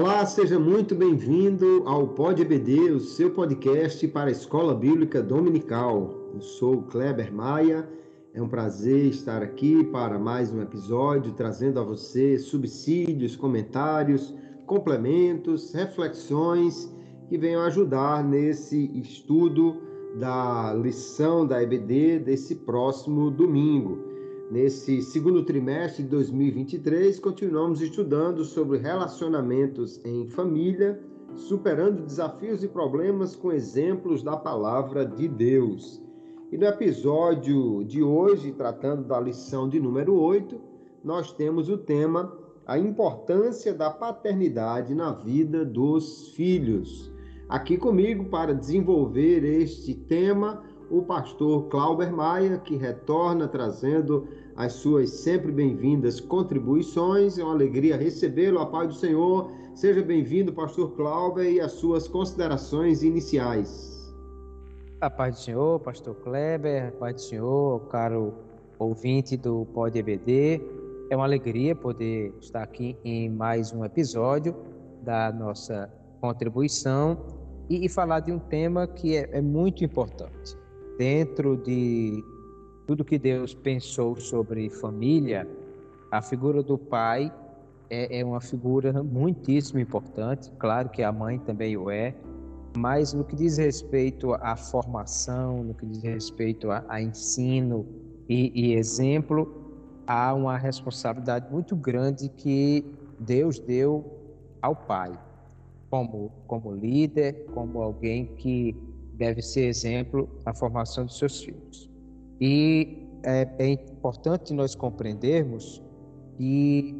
Olá, seja muito bem-vindo ao Pod EBD, o seu podcast para a Escola Bíblica Dominical. Eu sou Kleber Maia. É um prazer estar aqui para mais um episódio, trazendo a você subsídios, comentários, complementos, reflexões que venham ajudar nesse estudo da lição da EBD desse próximo domingo. Nesse segundo trimestre de 2023, continuamos estudando sobre relacionamentos em família, superando desafios e problemas com exemplos da palavra de Deus. E no episódio de hoje, tratando da lição de número 8, nós temos o tema A importância da paternidade na vida dos filhos. Aqui comigo para desenvolver este tema, o pastor Clauber Maia, que retorna trazendo as suas sempre bem-vindas contribuições. É uma alegria recebê-lo, a paz do Senhor. Seja bem-vindo, pastor Clauber, e as suas considerações iniciais. A paz do Senhor, pastor Kleber, a paz do Senhor, caro ouvinte do Pod EBD. É uma alegria poder estar aqui em mais um episódio da nossa contribuição e, e falar de um tema que é, é muito importante. Dentro de tudo que Deus pensou sobre família, a figura do pai é, é, uma figura muitíssimo importante. Claro que a mãe também o é, mas no que diz respeito à formação, no que diz respeito a, a ensino e, e exemplo, há uma responsabilidade muito grande que Deus deu ao pai, como, como líder, como alguém que deve ser exemplo na formação dos seus filhos. E é, é importante nós compreendermos que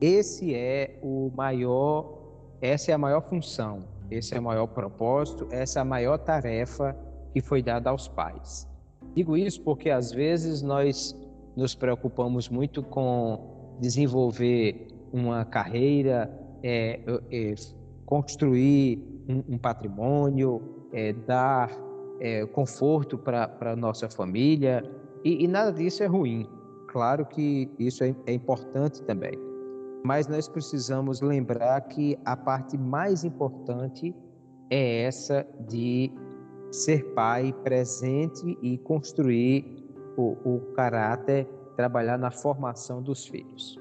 esse é o maior, essa é a maior função, esse é o maior propósito, essa é a maior tarefa que foi dada aos pais. Digo isso porque às vezes nós nos preocupamos muito com desenvolver uma carreira, é, é, construir um, um patrimônio, é, dar é, conforto para a nossa família, e, e, nada disso é ruim. Claro que isso é, é importante também. Mas nós precisamos lembrar que a parte mais importante é essa de ser pai presente e construir o, o caráter, trabalhar na formação dos filhos.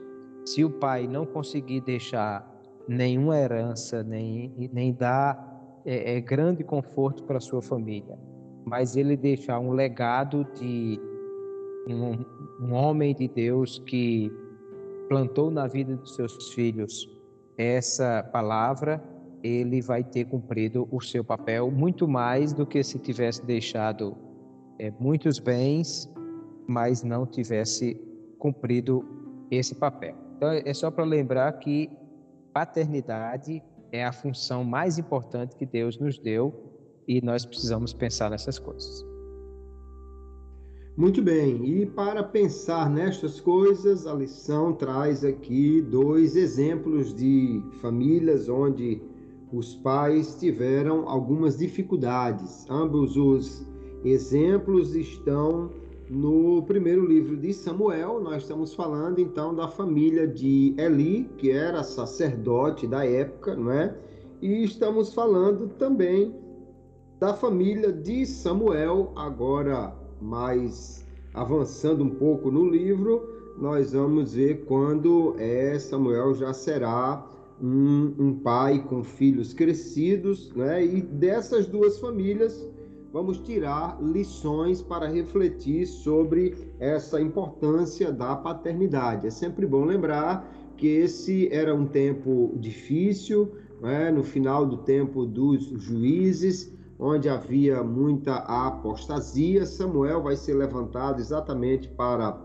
Se o pai não conseguir deixar nenhuma herança, nem, nem dar é, é grande conforto para sua família, mas ele deixar um legado de um, um homem de Deus que plantou na vida dos seus filhos essa palavra, ele vai ter cumprido o seu papel muito mais do que se tivesse deixado é, muitos bens, mas não tivesse cumprido esse papel. Então é só para lembrar que paternidade é a função mais importante que Deus nos deu e nós precisamos pensar nessas coisas. Muito bem, e para pensar nestas coisas, a lição traz aqui dois exemplos de famílias onde os pais tiveram algumas dificuldades. Ambos os exemplos estão no primeiro livro de Samuel. Nós estamos falando então da família de Eli, que era sacerdote da época, não é? E estamos falando também da família de Samuel, agora mais avançando um pouco no livro, nós vamos ver quando é, Samuel já será um, um pai com filhos crescidos, né? E dessas duas famílias vamos tirar lições para refletir sobre essa importância da paternidade. É sempre bom lembrar que esse era um tempo difícil, né? no final do tempo dos juízes, onde havia muita apostasia. Samuel vai ser levantado exatamente para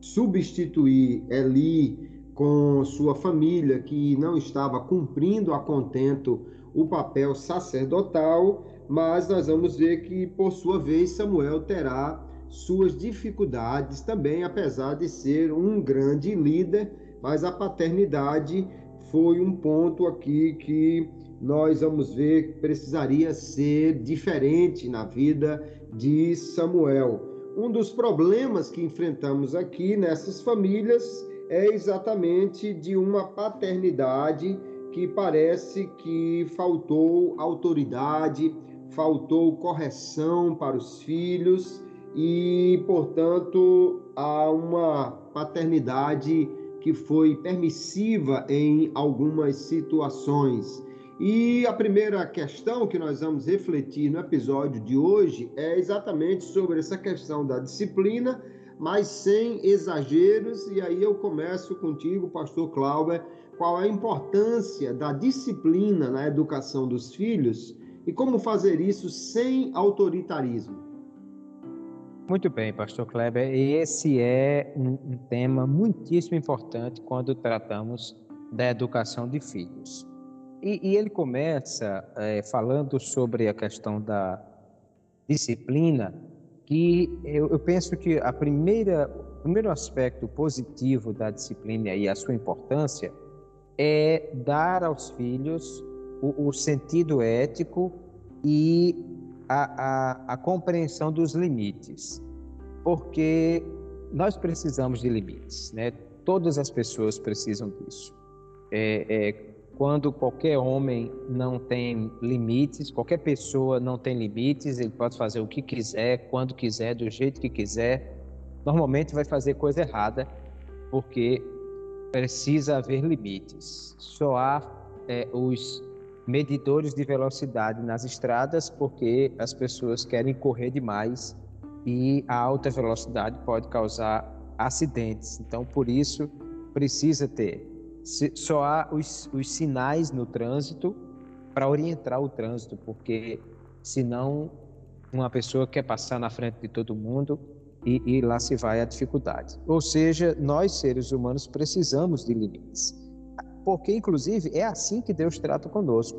substituir Eli com sua família, que não estava cumprindo a contento o papel sacerdotal, mas nós vamos ver que, por sua vez, Samuel terá suas dificuldades também, apesar de ser um grande líder, mas a paternidade foi um ponto aqui que nós vamos ver que precisaria ser diferente na vida de Samuel. Um dos problemas que enfrentamos aqui nessas famílias é exatamente de uma paternidade que parece que faltou autoridade, faltou correção para os filhos e, portanto, há uma paternidade que foi permissiva em algumas situações. E a primeira questão que nós vamos refletir no episódio de hoje é exatamente sobre essa questão da disciplina, mas sem exageros. E aí eu começo contigo, pastor Cláudio, qual a importância da disciplina na educação dos filhos e como fazer isso sem autoritarismo. Muito bem, pastor Kleber. Esse é um, tema muitíssimo importante quando tratamos da educação de filhos. E, e ele começa é, falando sobre a questão da disciplina, que eu, eu penso que a primeira, o primeiro aspecto positivo da disciplina e a sua importância é dar aos filhos o, o sentido ético e a, a, a compreensão dos limites, porque nós precisamos de limites, né? Todas as pessoas precisam disso. É, é, quando qualquer homem não tem limites, qualquer pessoa não tem limites, ele pode fazer o que quiser, quando quiser, do jeito que quiser, normalmente vai fazer coisa errada, porque precisa haver limites. Só há é, os medidores de velocidade nas estradas porque as pessoas querem correr demais e a alta velocidade pode causar acidentes. Então, por isso, precisa ter só há os, os sinais no trânsito para orientar o trânsito, porque senão uma pessoa quer passar na frente de todo mundo e, e lá se vai a dificuldade. Ou seja, nós seres humanos precisamos de limites, porque inclusive é assim que Deus trata conosco.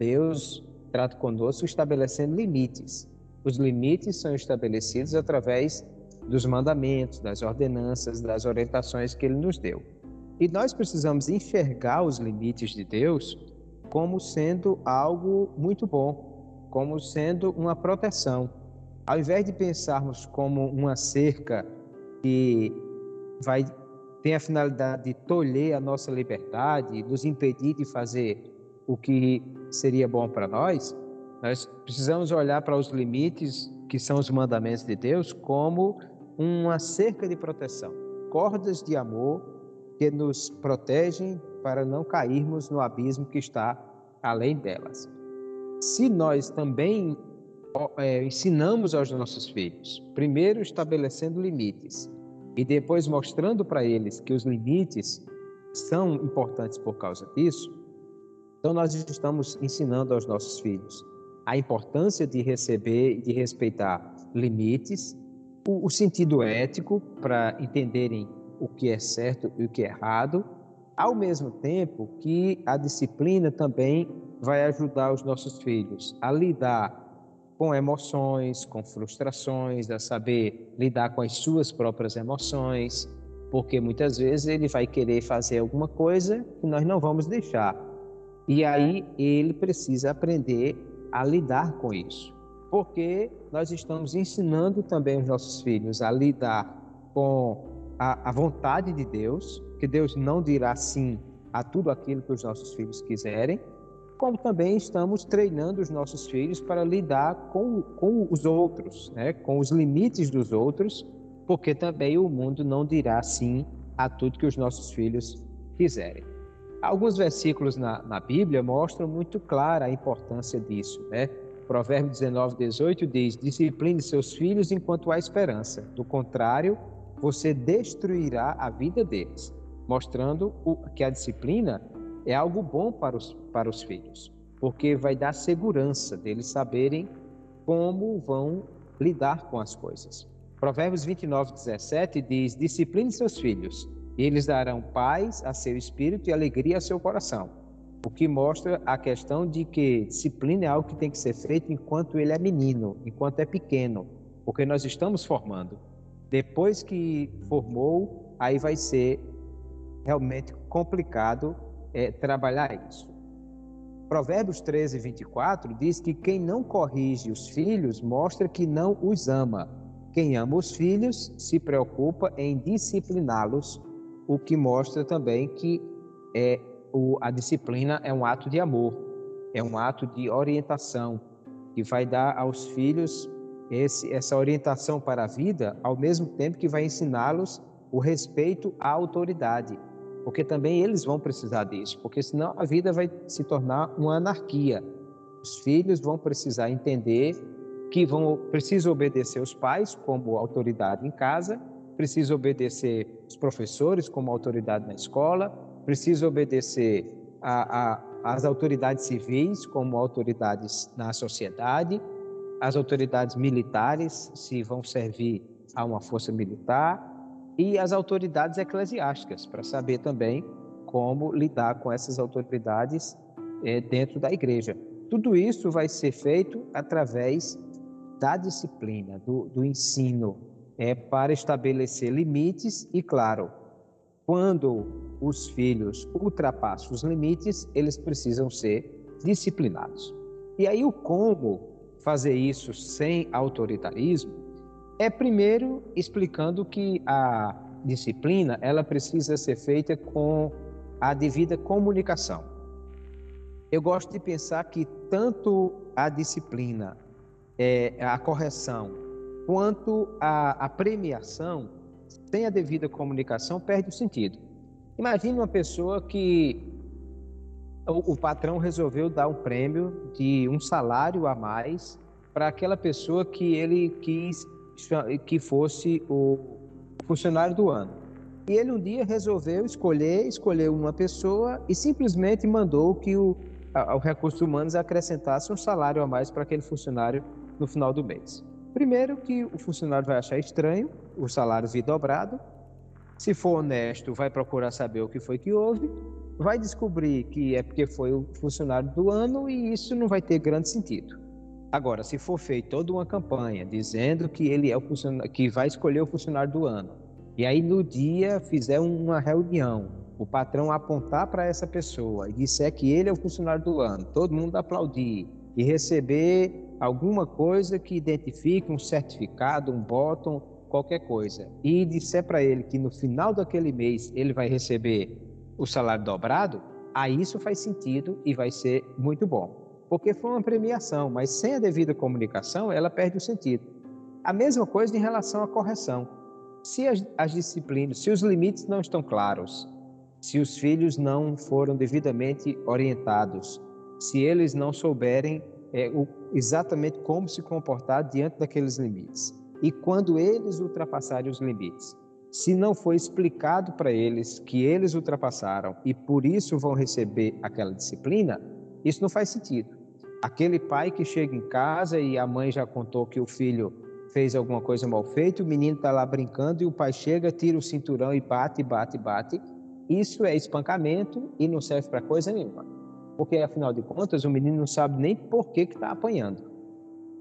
Deus trata conosco estabelecendo limites. Os limites são estabelecidos através dos mandamentos, das ordenanças, das orientações que Ele nos deu. E nós precisamos enxergar os limites de Deus como sendo algo muito bom, como sendo uma proteção. Ao invés de pensarmos como uma cerca que vai tem a finalidade de tolher a nossa liberdade, nos impedir de fazer o que seria bom para nós, nós precisamos olhar para os limites que são os mandamentos de Deus como uma cerca de proteção, cordas de amor que nos protegem para não cairmos no abismo que está além delas. Se nós também é, ensinamos aos nossos filhos, primeiro estabelecendo limites e depois mostrando para eles que os limites são importantes por causa disso, então nós estamos ensinando aos nossos filhos a importância de receber e de respeitar limites, o, o sentido ético para entenderem o que é certo e o que é errado, ao mesmo tempo que a disciplina também vai ajudar os nossos filhos a lidar com emoções, com frustrações, a saber lidar com as suas próprias emoções, porque muitas vezes ele vai querer fazer alguma coisa que nós não vamos deixar. E aí ele precisa aprender a lidar com isso. Porque nós estamos ensinando também os nossos filhos a lidar com a, a vontade de Deus, que Deus não dirá sim a tudo aquilo que os nossos filhos quiserem, como também estamos treinando os nossos filhos para lidar com, com os outros, né? com os limites dos outros, porque também o mundo não dirá sim a tudo que os nossos filhos quiserem. Alguns versículos na, na Bíblia mostram muito clara a importância disso. Né? Provérbio 19, 18 diz: Discipline seus filhos enquanto há esperança, do contrário, você destruirá a vida deles, mostrando o, que a disciplina é algo bom para os, para os filhos, porque vai dar segurança deles saberem como vão lidar com as coisas. Provérbios 29, 17 diz: Discipline seus filhos, e eles darão paz a seu espírito e alegria a seu coração. O que mostra a questão de que disciplina é algo que tem que ser feito enquanto ele é menino, enquanto é pequeno, porque nós estamos formando. Depois que formou, aí vai ser realmente complicado é, trabalhar isso. Provérbios 13, 24 diz que quem não corrige os filhos mostra que não os ama. Quem ama os filhos se preocupa em discipliná-los, o que mostra também que é, o, a disciplina é um ato de amor, é um ato de orientação que vai dar aos filhos esse, essa orientação para a vida, ao mesmo tempo que vai ensiná-los o respeito à autoridade, porque também eles vão precisar disso, porque senão a vida vai se tornar uma anarquia. Os filhos vão precisar entender que vão precisam obedecer os pais como autoridade em casa, precisam obedecer os professores como autoridade na escola, precisam obedecer a, a, as autoridades civis como autoridades na sociedade, as autoridades militares, se vão servir a uma força militar, e as autoridades eclesiásticas, para saber também como lidar com essas autoridades é, dentro da igreja. Tudo isso vai ser feito através da disciplina, do, do ensino, é, para estabelecer limites e, claro, quando os filhos ultrapassam os limites, eles precisam ser disciplinados. E aí, o como fazer isso sem autoritarismo é primeiro explicando que a disciplina ela precisa ser feita com a devida comunicação. Eu gosto de pensar que tanto a disciplina, é, a correção, quanto a, a premiação, sem a devida comunicação, perde o sentido. Imagine uma pessoa que o, o patrão resolveu dar um prêmio de um salário a mais para aquela pessoa que ele quis que fosse o funcionário do ano. E ele um dia resolveu escolher, escolheu uma pessoa e simplesmente mandou que o, a, o Recursos Humanos acrescentasse um salário a mais para aquele funcionário no final do mês. Primeiro que o funcionário vai achar estranho o salário vir dobrado. Se for honesto, vai procurar saber o que foi que houve vai descobrir que é porque foi o funcionário do ano e isso não vai ter grande sentido. Agora, se for feita toda uma campanha dizendo que ele é o que vai escolher o funcionário do ano, e aí no dia fizer uma reunião, o patrão apontar para essa pessoa e disser que ele é o funcionário do ano, todo mundo aplaudir e receber alguma coisa que identifique um certificado, um bottom, qualquer coisa, e disser para ele que no final daquele mês ele vai receber o salário dobrado, aí isso faz sentido e vai ser muito bom. Porque foi uma premiação, mas sem a devida comunicação, ela perde o sentido. A mesma coisa em relação à correção. Se as, as disciplinas, se os limites não estão claros, se os filhos não foram devidamente orientados, se eles não souberem é, o, exatamente como se comportar diante daqueles limites, e quando eles ultrapassarem os limites, se não foi explicado para eles que eles ultrapassaram e por isso vão receber aquela disciplina, isso não faz sentido. Aquele pai que chega em casa e a mãe já contou que o filho fez alguma coisa mal feita, o menino está lá brincando e o pai chega, tira o cinturão e bate, bate, bate. Isso é espancamento e não serve para coisa nenhuma. Porque, afinal de contas, o menino não sabe nem por que está apanhando.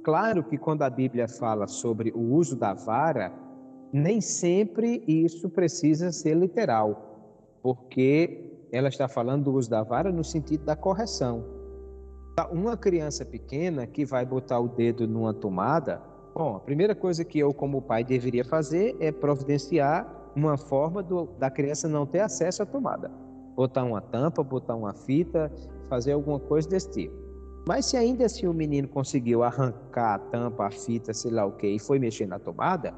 Claro que quando a Bíblia fala sobre o uso da vara, nem sempre isso precisa ser literal, porque ela está falando do uso da vara no sentido da correção. Tá, uma criança pequena que vai botar o dedo numa tomada, bom, a primeira coisa que eu, como pai, deveria fazer é providenciar uma forma do, da criança não ter acesso à tomada. Botar uma tampa, botar uma fita, fazer alguma coisa desse tipo. Mas se ainda assim o menino conseguiu arrancar a tampa, a fita, sei lá o que, e foi mexer na tomada,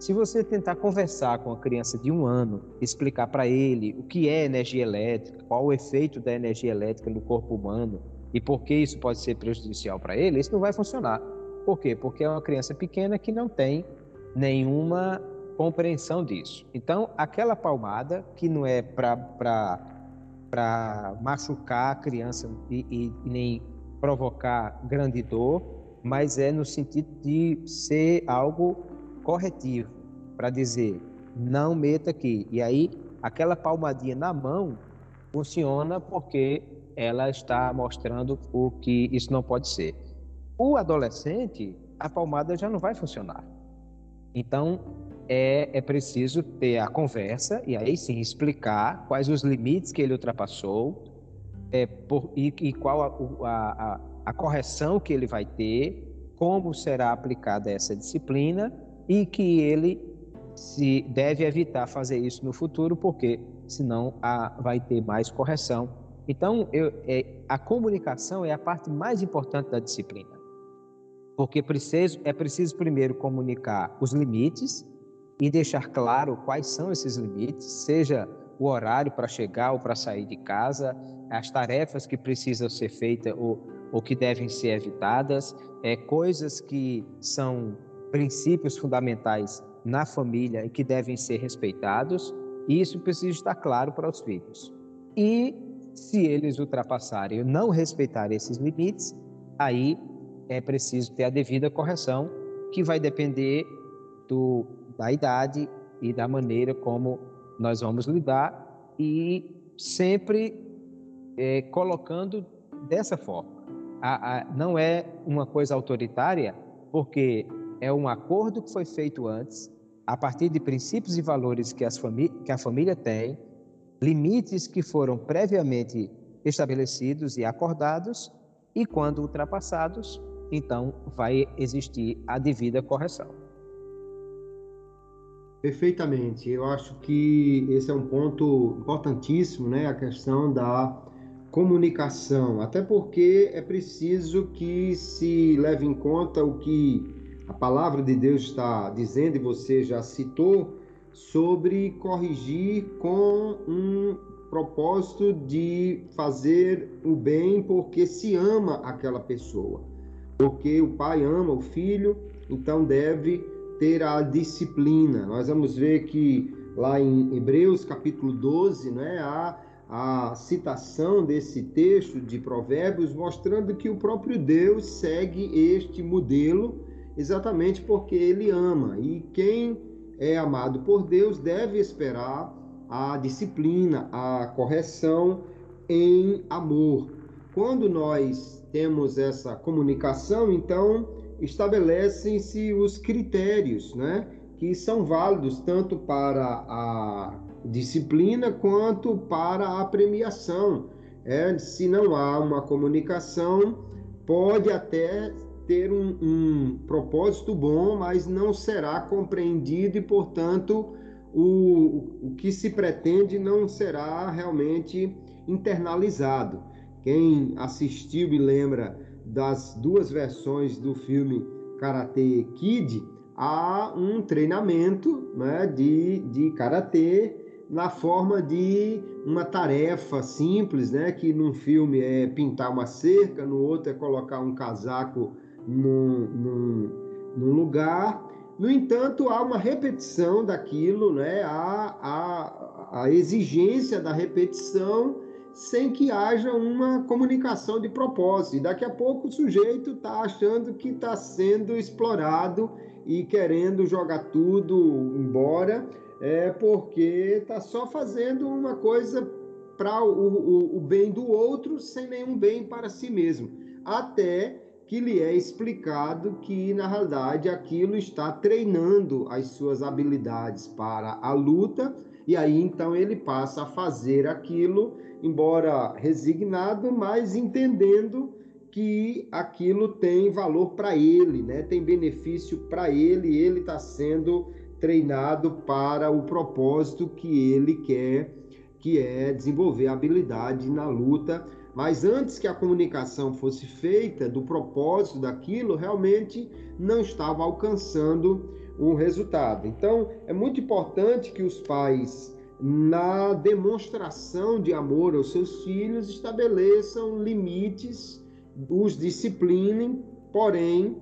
se você tentar conversar com uma criança de um ano, explicar para ele o que é energia elétrica, qual o efeito da energia elétrica no corpo humano e por que isso pode ser prejudicial para ele, isso não vai funcionar. Por quê? Porque é uma criança pequena que não tem nenhuma compreensão disso. Então, aquela palmada, que não é para machucar a criança e, e, nem provocar grande dor, mas é no sentido de ser algo corretivo para dizer não meta aqui. E aí aquela palmadinha na mão funciona porque ela está mostrando o que isso não pode ser. O adolescente, a palmada já não vai funcionar. Então é, é preciso ter a conversa e aí sim explicar quais os limites que ele ultrapassou é, por, e, e, qual a, a, a correção que ele vai ter, como será aplicada essa disciplina e que ele se deve evitar fazer isso no futuro, porque senão a, vai ter mais correção Então, eu, é, a comunicação é a parte mais importante da disciplina. Porque preciso, é preciso primeiro comunicar os limites e deixar claro quais são esses limites, seja o horário para chegar ou para sair de casa, as tarefas que precisam ser feitas ou, ou que devem ser evitadas, é, coisas que são princípios fundamentais na família e que devem ser respeitados, e isso precisa estar claro para os filhos. E se eles ultrapassarem não respeitarem esses limites, aí é preciso ter a devida correção, que vai depender do, da idade e da maneira como nós vamos lidar e sempre é, colocando dessa forma. A, a, não é uma coisa autoritária, porque é um acordo que foi feito antes, a partir de princípios e valores que, que a família tem, limites que foram previamente estabelecidos e acordados, e quando ultrapassados, então vai existir a devida correção. Perfeitamente. Eu acho que esse é um ponto importantíssimo, né? A questão da comunicação. Até porque é preciso que se leve em conta o que a palavra de Deus está dizendo, e você já citou, sobre corrigir com um propósito de fazer o bem porque se ama aquela pessoa. Porque o pai ama o filho, então deve ter a disciplina. Nós vamos ver que lá em Hebreus capítulo 12, né, há a citação desse texto de Provérbios mostrando que o próprio Deus segue este modelo exatamente porque ele ama. E quem é amado por Deus deve esperar a disciplina, a correção em amor. Quando nós temos essa comunicação, então estabelecem-se os critérios, né, que são válidos tanto para a disciplina quanto para a premiação. É, se não há uma comunicação, pode até ter um, um propósito bom, mas não será compreendido e, portanto, o, o que se pretende não será realmente internalizado. Quem assistiu e lembra das duas versões do filme Karate Kid, há um treinamento né, de, de karatê na forma de uma tarefa simples, né, que num filme é pintar uma cerca, no outro é colocar um casaco num, num, num lugar. No entanto, há uma repetição daquilo, né, há, há a exigência da repetição sem que haja uma comunicação de propósito. E daqui a pouco o sujeito está achando que está sendo explorado e querendo jogar tudo embora, é porque está só fazendo uma coisa para o, o, o bem do outro sem nenhum bem para si mesmo. Até que lhe é explicado que, na realidade, aquilo está treinando as suas habilidades para a luta, e aí então ele passa a fazer aquilo embora resignado, mas entendendo que aquilo tem valor para ele, né? tem benefício para ele, ele está sendo treinado para o propósito que ele quer, que é desenvolver habilidade na luta. Mas antes que a comunicação fosse feita do propósito daquilo, realmente não estava alcançando um resultado. Então, é muito importante que os pais na demonstração de amor aos seus filhos, estabeleçam limites, os disciplinem, porém,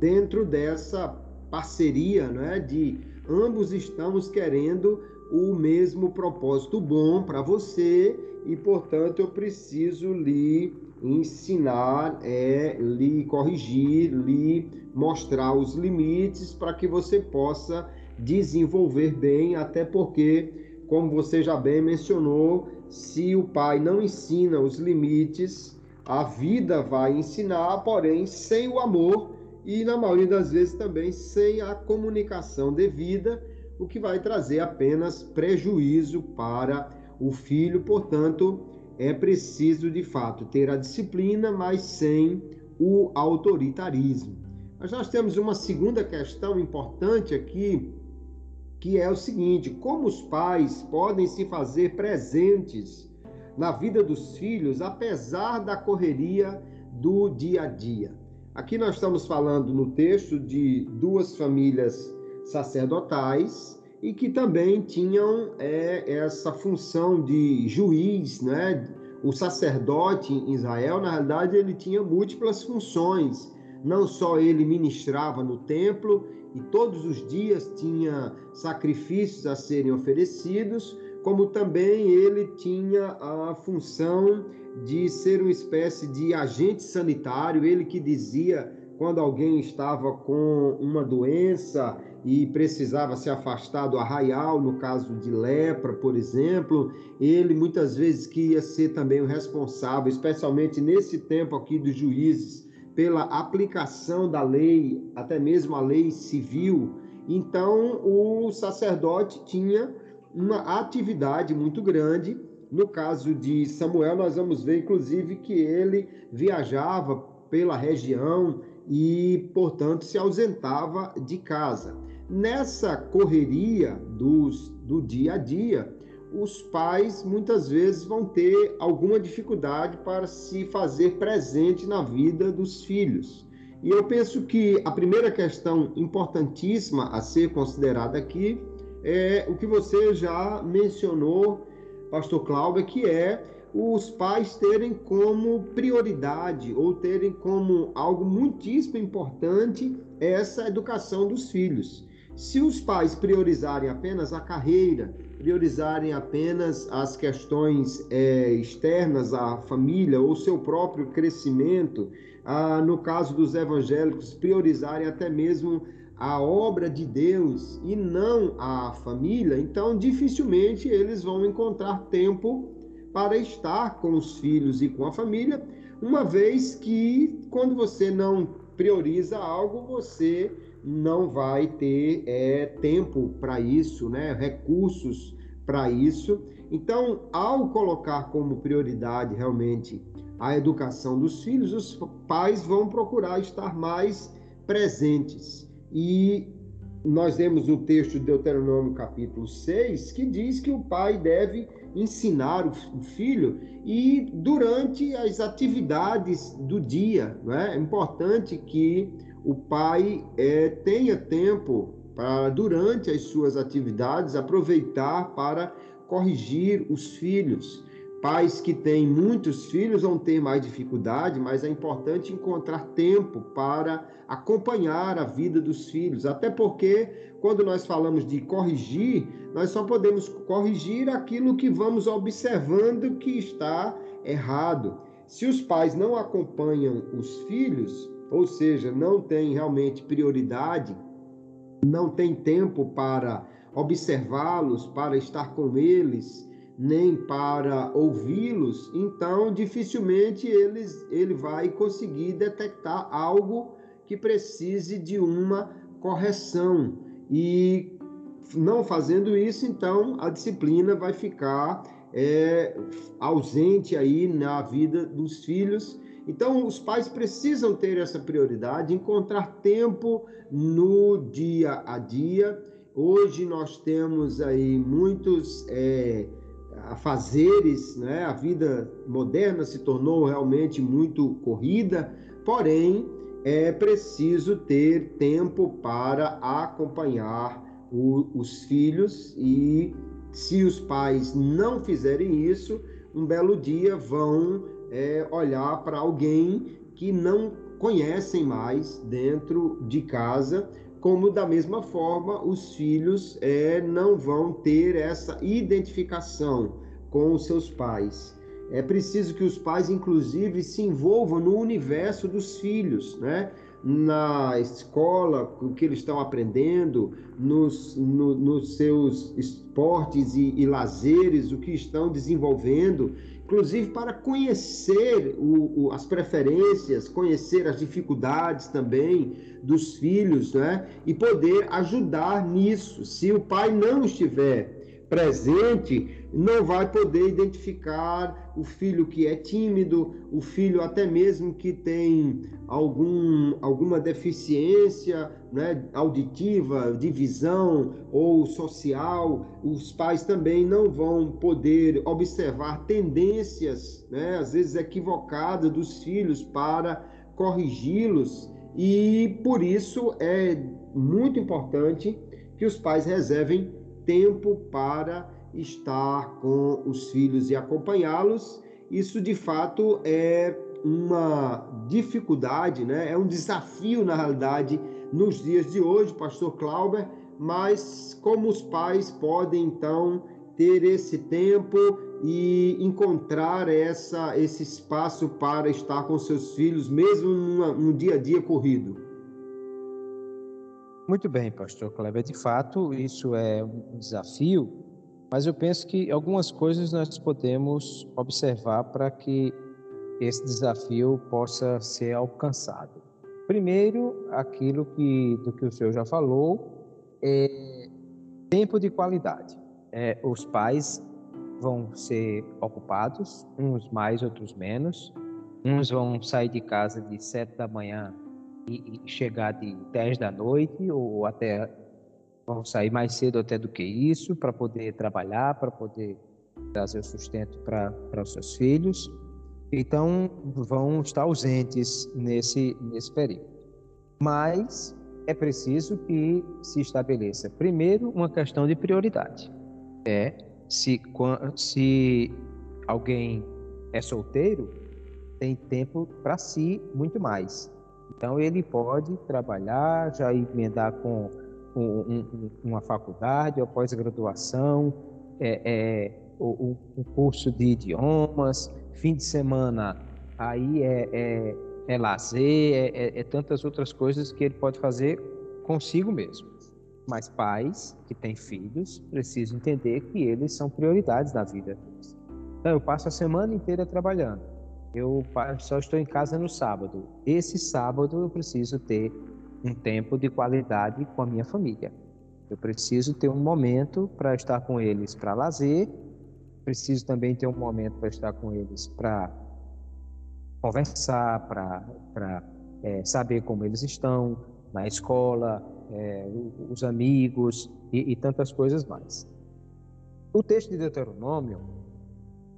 dentro dessa parceria, né, de ambos estamos querendo o mesmo propósito bom para você e, portanto, eu preciso lhe ensinar, é, lhe corrigir, lhe mostrar os limites para que você possa desenvolver bem, até porque como você já bem mencionou, se o pai não ensina os limites, a vida vai ensinar, porém sem o amor e na maioria das vezes também sem a comunicação devida, o que vai trazer apenas prejuízo para o filho. Portanto, é preciso de fato ter a disciplina, mas sem o autoritarismo. Mas nós temos uma segunda questão importante aqui que é o seguinte: como os pais podem se fazer presentes na vida dos filhos, apesar da correria do dia a dia. Aqui nós estamos falando no texto de duas famílias sacerdotais e que também tinham é, essa função de juiz, né? O sacerdote em Israel, na realidade, ele tinha múltiplas funções. Não só ele ministrava no templo e todos os dias tinha sacrifícios a serem oferecidos, como também ele tinha a função de ser uma espécie de agente sanitário, ele que dizia quando alguém estava com uma doença e precisava se afastar do arraial, no caso de lepra, por exemplo, ele muitas vezes queria ser também o responsável, especialmente nesse tempo aqui dos juízes, pela aplicação da lei, até mesmo a lei civil. Então, o sacerdote tinha uma atividade muito grande. No caso de Samuel, nós vamos ver, inclusive, que ele viajava pela região e, portanto, se ausentava de casa. Nessa correria dos, do dia a dia, os pais muitas vezes vão ter alguma dificuldade para se fazer presente na vida dos filhos. E eu penso que a primeira questão importantíssima a ser considerada aqui é o que você já mencionou, Pastor Cláudio, que é os pais terem como prioridade ou terem como algo muitíssimo importante essa educação dos filhos. Se os pais priorizarem apenas a carreira, priorizarem apenas as questões é, externas à família ou seu próprio crescimento, ah, no caso dos evangélicos, priorizarem até mesmo a obra de Deus e não a família, então dificilmente eles vão encontrar tempo para estar com os filhos e com a família, uma vez que quando você não prioriza algo, você não vai ter é, tempo para isso, né? recursos para isso. Então, ao colocar como prioridade realmente a educação dos filhos, os pais vão procurar estar mais presentes. E nós temos um texto de Deuteronômio capítulo 6 que diz que o pai deve ensinar o filho e durante as atividades do dia. Né? É importante que o pai é, tenha tempo para, durante as suas atividades, aproveitar para corrigir os filhos. Pais que têm muitos filhos vão ter mais dificuldade, mas é importante encontrar tempo para acompanhar a vida dos filhos. Até porque, quando nós falamos de corrigir, nós só podemos corrigir aquilo que vamos observando que está errado. Se os pais não acompanham os filhos, ou seja, não têm realmente prioridade, não tem tempo para observá-los, para estar com eles, nem para ouvi-los, então dificilmente eles, ele vai conseguir detectar algo que precise de uma correção. E não fazendo isso, então a disciplina vai ficar é, ausente aí na vida dos filhos. Então, os pais precisam ter essa prioridade, encontrar tempo no dia a dia. Hoje nós temos aí muitos é, afazeres, né? a vida moderna se tornou realmente muito corrida, porém é preciso ter tempo para acompanhar o, os filhos e se os pais não fizerem isso, um belo dia vão é, olhar para alguém que não conhecem mais dentro de casa como da mesma forma os filhos é, não vão ter essa identificação com os seus pais. É preciso que os pais, inclusive, se envolvam no universo dos filhos, né? na escola, o que eles estão aprendendo, nos, no, nos seus esportes e, e lazeres, o que estão desenvolvendo, inclusive para conhecer o, o, as preferências, conhecer as dificuldades também dos filhos, né? E poder ajudar nisso. Se o pai não estiver presente, não vai poder identificar o filho que é tímido, o filho até mesmo que tem algum, alguma deficiência né, auditiva, de visão ou social. Os pais também não vão poder observar tendências, né, às vezes equivocadas, dos filhos para corrigi-los. E por isso é muito importante que os pais reservem tempo para estar com os filhos e acompanhá-los. Isso de fato é uma dificuldade, né? é um desafio na realidade nos dias de hoje, pastor Clauber, mas como os pais podem então ter esse tempo e encontrar essa, esse espaço para estar com seus filhos, mesmo num dia a dia corrido? Muito bem, pastor Kleber. De fato, isso é um desafio, mas eu penso que algumas coisas nós podemos observar para que esse desafio possa ser alcançado. Primeiro, aquilo que, do que o senhor já falou, é tempo de qualidade. É, os pais vão ser ocupados, uns mais, outros menos. Uns vão sair de casa de sete da manhã e, e chegar de dez da noite, ou até vão sair mais cedo até do que isso, para poder trabalhar, para poder trazer o sustento para os seus filhos. Então, vão estar ausentes nesse, nesse período. Mas é preciso que se estabeleça, primeiro, uma questão de prioridade. É se, se alguém é solteiro, tem tempo para si muito mais. Então ele pode trabalhar, já emendar com um, um, uma faculdade ou pós-graduação, é, é, o, o, curso de idiomas, fim de semana aí é, é, é lazer, é, é, é tantas outras coisas que ele pode fazer consigo mesmo. Mas pais que têm filhos precisam entender que eles são prioridades da vida deles. Então, eu passo a semana inteira trabalhando. Eu só estou em casa no sábado. Esse sábado eu preciso ter um tempo de qualidade com a minha família. Eu preciso ter um momento para estar com eles para lazer, preciso também ter um momento para estar com eles para conversar, para é, saber como eles estão na escola, é, os amigos e, e tantas coisas mais. O texto de Deuteronômio,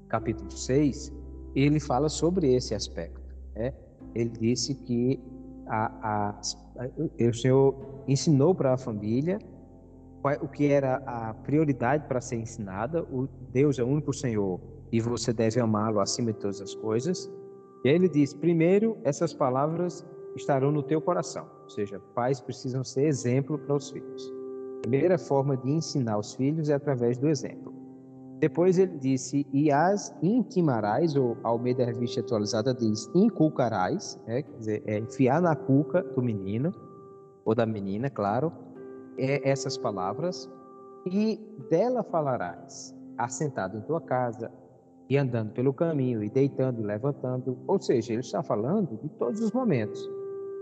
capítulo 6, ele fala sobre esse aspecto. Né? Ele disse que a, a, a, o Senhor ensinou para a família o que era a prioridade para ser ensinada. O Deus é o único Senhor e você deve amá-lo acima de todas as coisas. E aí ele diz: primeiro, essas palavras estarão no teu coração. Ou seja, pais precisam ser exemplo para os filhos. A primeira forma de ensinar os filhos é através do exemplo. Depois ele disse, e as intimarás, ou Almeida Revista Atualizada diz, inculcarás, é, quer dizer, é enfiar na cuca do menino, ou da menina, claro, é essas palavras, e dela falarás, assentado em tua casa, e andando pelo caminho, e deitando e levantando. Ou seja, ele está falando de todos os momentos.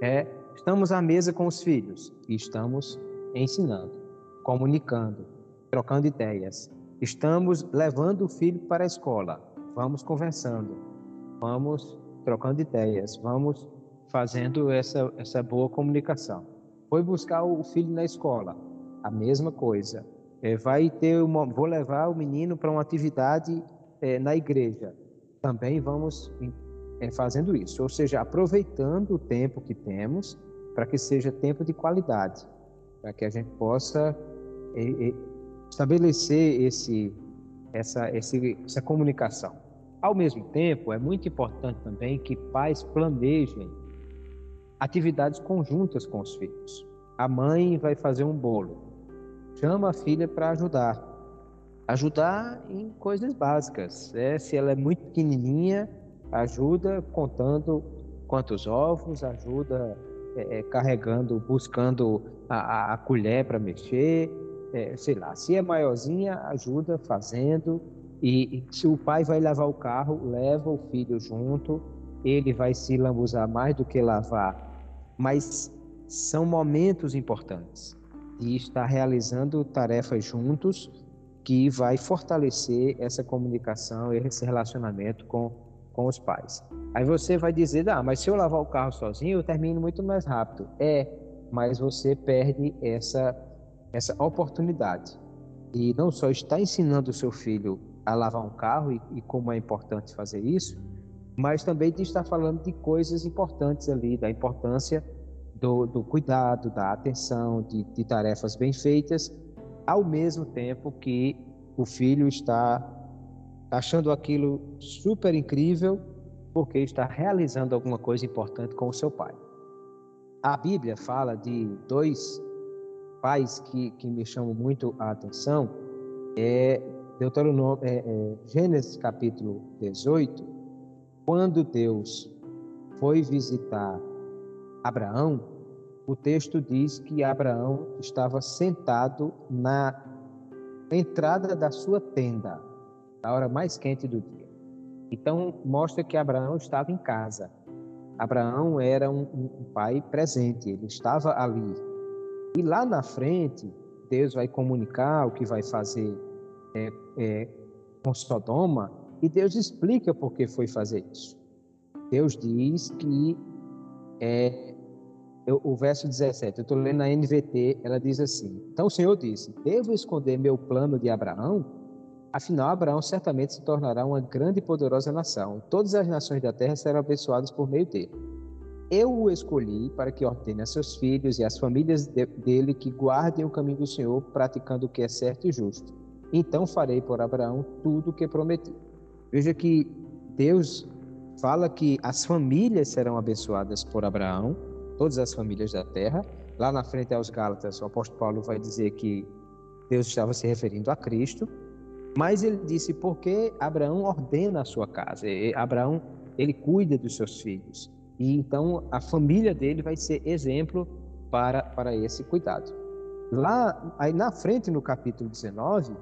É, estamos à mesa com os filhos e estamos ensinando, comunicando, trocando ideias. Estamos levando o filho para a escola. Vamos conversando, vamos trocando ideias, vamos fazendo essa, essa boa comunicação. Foi buscar o filho na escola, a mesma coisa. É, vai ter uma, vou levar o menino para uma atividade é, na igreja. Também vamos é, fazendo isso, ou seja, aproveitando o tempo que temos para que seja tempo de qualidade, para que a gente possa é, é, estabelecer esse, essa, esse, essa comunicação. Ao mesmo tempo, é muito importante também que pais planejem atividades conjuntas com os filhos. A mãe vai fazer um bolo, chama a filha para ajudar. Ajudar em coisas básicas. É, se ela é muito pequenininha, ajuda contando quantos ovos, ajuda é, é, carregando, buscando a, a colher para mexer, é, sei lá. Se é maiorzinha, ajuda fazendo. E, e, se o pai vai lavar o carro, leva o filho junto. Ele vai se lambuzar mais do que lavar. Mas são momentos importantes de estar realizando tarefas juntos que vai fortalecer essa comunicação, esse relacionamento com, com os pais. Aí você vai dizer, ah, mas se eu lavar o carro sozinho, eu termino muito mais rápido. É, mas você perde essa, essa oportunidade. E não só está ensinando o seu filho a lavar um carro e, e como é importante fazer isso, mas também de estar falando de coisas importantes ali, da importância do, do cuidado, da atenção, de, de tarefas bem feitas, ao mesmo tempo que o filho está achando aquilo super incrível porque está realizando alguma coisa importante com o seu pai. A Bíblia fala de dois pais que, que me chamam muito a atenção. É Deuteronômio, é, é, Gênesis capítulo 18, quando Deus foi visitar Abraão, o texto diz que Abraão estava sentado na entrada da sua tenda, na hora mais quente do dia. Então, mostra que Abraão estava em casa. Abraão era um, um pai presente, ele estava ali. E lá na frente, Deus vai comunicar o que vai fazer é, é, com Sodoma, e Deus explica por que foi fazer isso. Deus diz que é, eu, o verso 17, eu estou lendo na NVT, ela diz assim: Então o Senhor disse: Devo esconder meu plano de Abraão? Afinal, Abraão certamente se tornará uma grande e poderosa nação. Todas as nações da terra serão abençoadas por meio dele. Eu o escolhi para que ordene a seus filhos e às famílias de, dele que guardem o caminho do Senhor, praticando o que é certo e justo. Então farei por Abraão tudo o que prometi. Veja que Deus fala que as famílias serão abençoadas por Abraão, todas as famílias da terra. Lá na frente aos Gálatas, o apóstolo Paulo vai dizer que Deus estava se referindo a Cristo, mas ele disse porque Abraão ordena a sua casa. E Abraão, ele cuida dos seus filhos. E então a família dele vai ser exemplo para, para esse cuidado. Lá, aí na frente, no capítulo 19,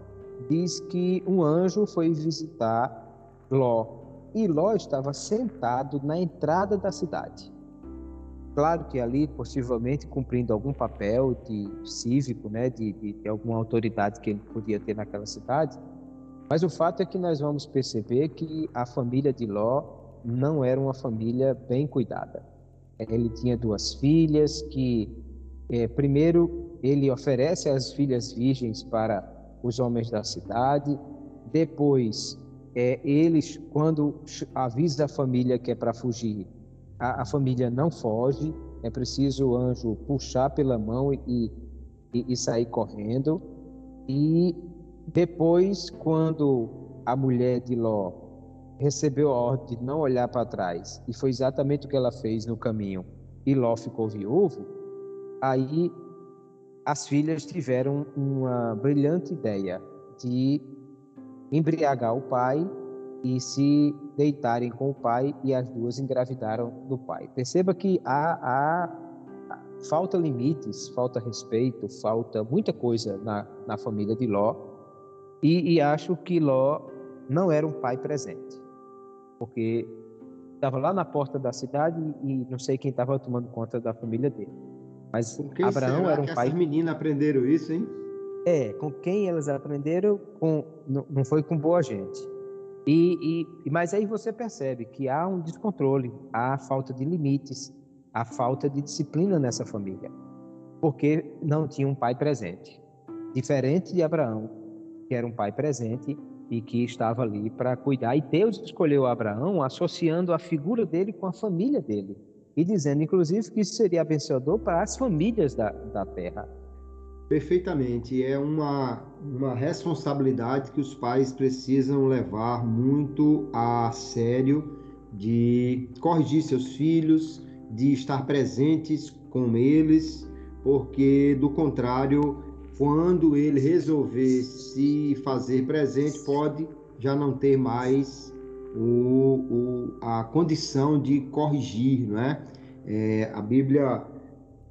diz que um anjo foi visitar Ló. E Ló estava sentado na entrada da cidade. Claro que ali, possivelmente, cumprindo algum papel de cívico, né, de, de, de alguma autoridade que ele podia ter naquela cidade. Mas o fato é que nós vamos perceber que a família de Ló não era uma família bem cuidada. Ele tinha duas filhas que, é, primeiro, ele oferece as filhas virgens para os homens da cidade, depois é, eles, quando avisa a família que é para fugir, a, a, família não foge, é preciso o anjo puxar pela mão e, e, e sair correndo. E depois, quando a mulher de Ló recebeu a ordem de não olhar para trás, e foi exatamente o que ela fez no caminho, e Ló ficou viúvo, aí as filhas tiveram uma brilhante ideia de embriagar o pai e se deitarem com o pai e as duas engravidaram do pai. Perceba que há, há falta limites, falta respeito, falta muita coisa na, na família de Ló e, e acho que Ló não era um pai presente, porque estava lá na porta da cidade e não sei quem estava tomando conta da família dele. Mas Abraão era um pai. Essas meninas aprenderam isso, hein? É, com quem elas aprenderam, com, não foi com boa gente. E, e, mas aí você percebe que há um descontrole, há falta de limites, há falta de disciplina nessa família, porque não tinha um pai presente. Diferente de Abraão, que era um pai presente e que estava ali para cuidar. E Deus escolheu Abraão associando a figura dele com a família dele e dizendo, inclusive, que isso seria abençoador para as famílias da, da terra. Perfeitamente. É uma, uma responsabilidade que os pais precisam levar muito a sério de corrigir seus filhos, de estar presentes com eles, porque do contrário, quando ele resolver se fazer presente, pode já não ter mais o, o, a condição de corrigir, não é? é? A Bíblia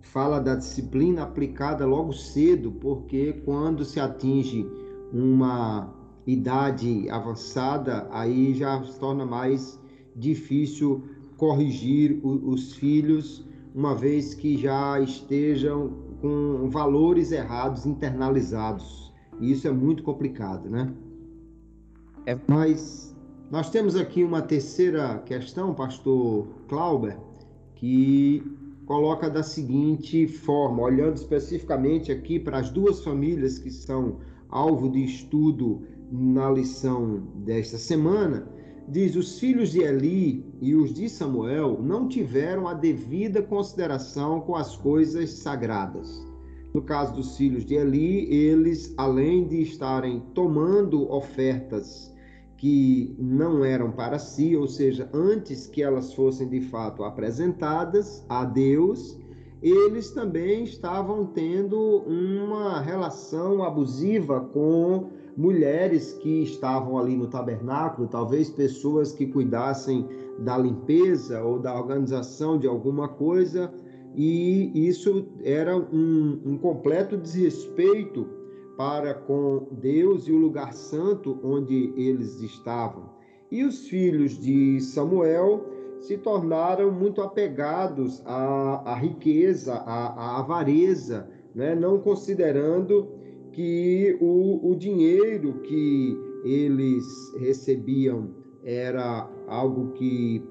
fala da disciplina aplicada logo cedo, porque quando se atinge uma idade avançada, aí já se torna mais difícil corrigir o, os filhos, uma vez que já estejam com valores errados internalizados. E isso é muito complicado, né? É... Mas nós temos aqui uma terceira questão, pastor Clauber, que coloca da seguinte forma, olhando especificamente aqui para as duas famílias que são alvo de estudo na lição desta semana, diz: os filhos de Eli e os de Samuel não tiveram a devida consideração com as coisas sagradas. No caso dos filhos de Eli, eles, além de estarem tomando ofertas que não eram para si, ou seja, antes que elas fossem de fato apresentadas a Deus, eles também estavam tendo uma relação abusiva com mulheres que estavam ali no tabernáculo, talvez pessoas que cuidassem da limpeza ou da organização de alguma coisa, e isso era um, um completo desrespeito para com Deus e o lugar santo onde eles estavam. E os filhos de Samuel se tornaram muito apegados à, à riqueza, à, à avareza, né? não considerando que o, o dinheiro que eles recebiam era algo que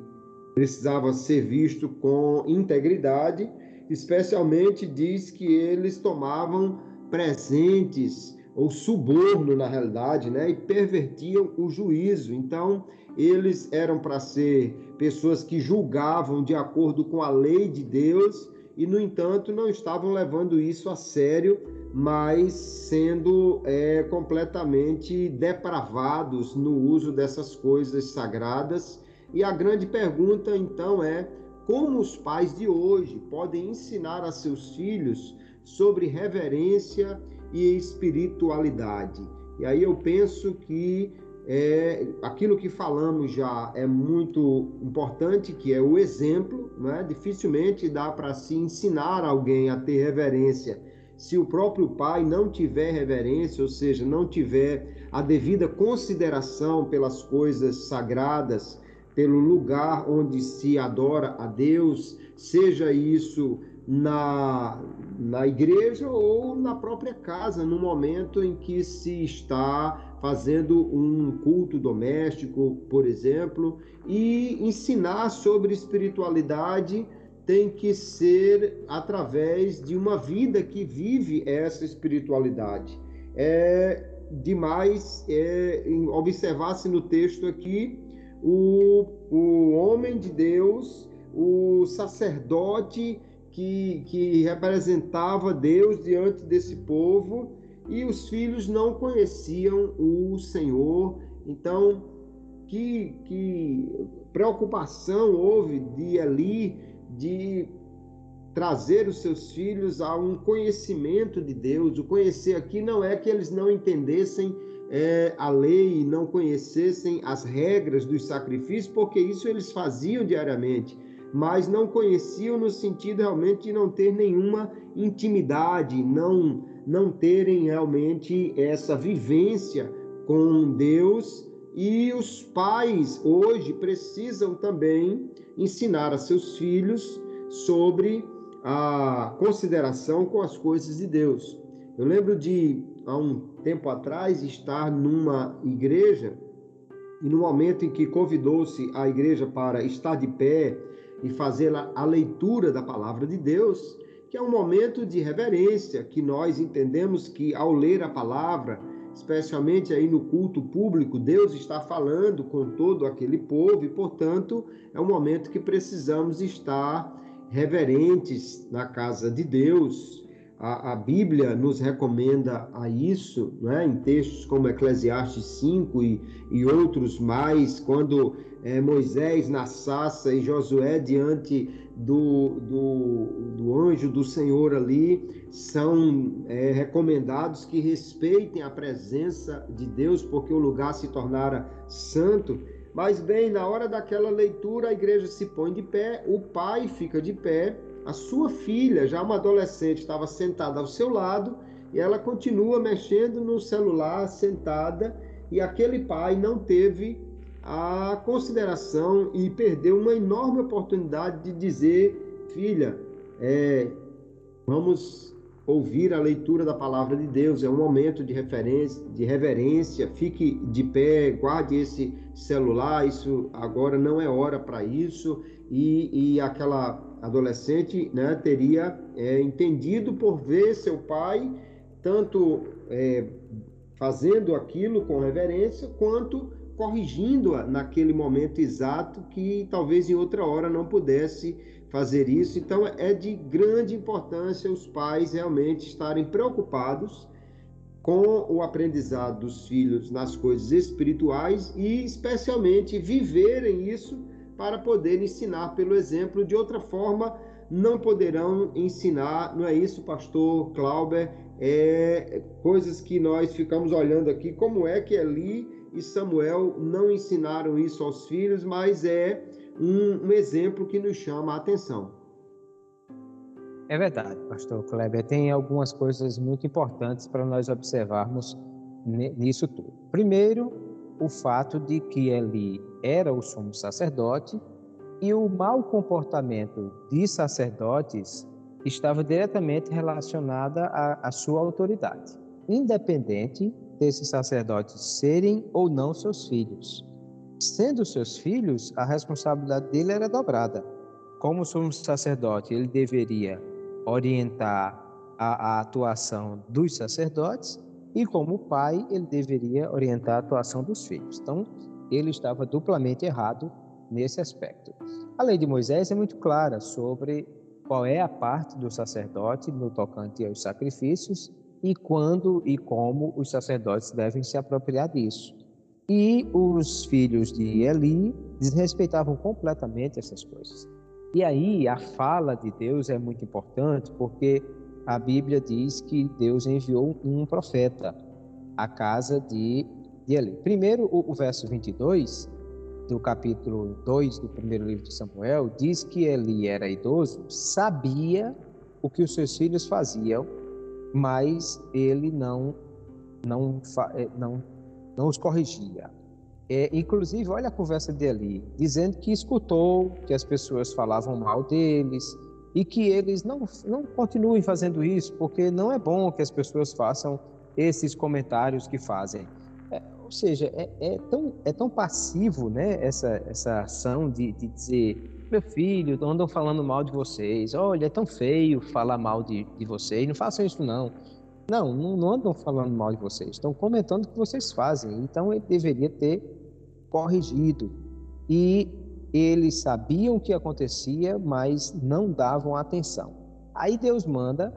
precisava ser visto com integridade, especialmente diz que eles tomavam presentes ou suborno na realidade, né, e pervertiam o juízo. Então, eles eram para ser pessoas que julgavam de acordo com a lei de Deus e, no entanto, não estavam levando isso a sério, mas sendo é, completamente depravados no uso dessas coisas sagradas. E a grande pergunta, então, é como os pais de hoje podem ensinar a seus filhos sobre reverência e espiritualidade. E aí eu penso que é, aquilo que falamos já é muito importante, que é o exemplo, né? dificilmente dá para se ensinar alguém a ter reverência se o próprio pai não tiver reverência, ou seja, não tiver a devida consideração pelas coisas sagradas, pelo lugar onde se adora a Deus, seja isso na, na igreja ou na própria casa, no momento em que se está fazendo um culto doméstico, por exemplo, e ensinar sobre espiritualidade tem que ser através de uma vida que vive essa espiritualidade. É demais é, observar-se no texto aqui o, o homem de Deus, o sacerdote que, que representava Deus diante desse povo, e os filhos não conheciam o Senhor. Então, que, que preocupação houve de Eli de trazer os seus filhos a um conhecimento de Deus. O conhecer aqui não é que eles não entendessem é, a lei, não conhecessem as regras dos sacrifícios, porque isso eles faziam diariamente mas não conheciam no sentido realmente de não ter nenhuma intimidade, não não terem realmente essa vivência com Deus e os pais hoje precisam também ensinar a seus filhos sobre a consideração com as coisas de Deus. Eu lembro de há um tempo atrás estar numa igreja e no momento em que convidou-se a igreja para estar de pé e fazer a leitura da palavra de Deus, que é um momento de reverência, que nós entendemos que ao ler a palavra, especialmente aí no culto público, Deus está falando com todo aquele povo e, portanto, é um momento que precisamos estar reverentes na casa de Deus. A, a Bíblia nos recomenda a isso, né? em textos como Eclesiastes 5 e, e outros mais, quando é, Moisés na e Josué diante do, do, do anjo do Senhor ali, são é, recomendados que respeitem a presença de Deus, porque o lugar se tornara santo. Mas, bem, na hora daquela leitura, a igreja se põe de pé, o pai fica de pé, a sua filha, já uma adolescente, estava sentada ao seu lado e ela continua mexendo no celular, sentada, e aquele pai não teve a consideração e perdeu uma enorme oportunidade de dizer, filha, é, vamos ouvir a leitura da palavra de Deus, é um momento de referência, de reverência. Fique de pé, guarde esse celular, isso agora não é hora para isso. E, e, aquela adolescente né, teria é, entendido por ver seu pai tanto é, fazendo aquilo com reverência, quanto corrigindo naquele momento exato que talvez em outra hora não pudesse fazer isso. Então é de grande importância os pais realmente estarem preocupados com o aprendizado dos filhos nas coisas espirituais e especialmente viverem isso para poder ensinar pelo exemplo. De outra forma, não poderão ensinar, não é isso, pastor Clauber? É coisas que nós ficamos olhando aqui, como é que Eli e Samuel não ensinaram isso aos filhos, mas é um, um exemplo que nos chama a atenção. É verdade, pastor Kleber. Tem algumas coisas muito importantes para nós observarmos nisso tudo. Primeiro, o fato de que Eli era o sumo sacerdote e o mau comportamento de sacerdotes estava diretamente relacionada à, à sua autoridade, independente desses sacerdotes serem ou não seus filhos. Sendo seus filhos, a responsabilidade dele era dobrada. Como sumo sacerdote, ele deveria orientar a, a atuação dos sacerdotes e como pai, ele deveria orientar a atuação dos filhos. Então, ele estava duplamente errado nesse aspecto. A lei de Moisés é muito clara sobre qual é a parte do sacerdote no tocante aos sacrifícios e quando e como os sacerdotes devem se apropriar disso. E os filhos de Eli desrespeitavam completamente essas coisas. E aí a fala de Deus é muito importante porque a Bíblia diz que Deus enviou um profeta à casa de, Eli. Primeiro, o, o verso 22 do capítulo 2 do primeiro livro de Samuel diz que Eli era idoso, sabia o que os seus filhos faziam mas ele não não eh, não não os corrigia. É, inclusive, olha a conversa dele, dizendo que escutou que as pessoas falavam mal deles e que eles não, não continuem fazendo isso, porque não é bom que as pessoas façam esses comentários que fazem. É, ou seja, é, é, tão, é tão passivo né, essa, essa ação de, de dizer meu filho, andam falando mal de vocês. Olha, é tão feio falar mal de, de vocês. Não façam isso, não. Não, não, não andam falando mal de vocês. Estão comentando o que vocês fazem. Então, ele deveria ter corrigido. E eles sabiam o que acontecia, mas não davam atenção. Aí Deus manda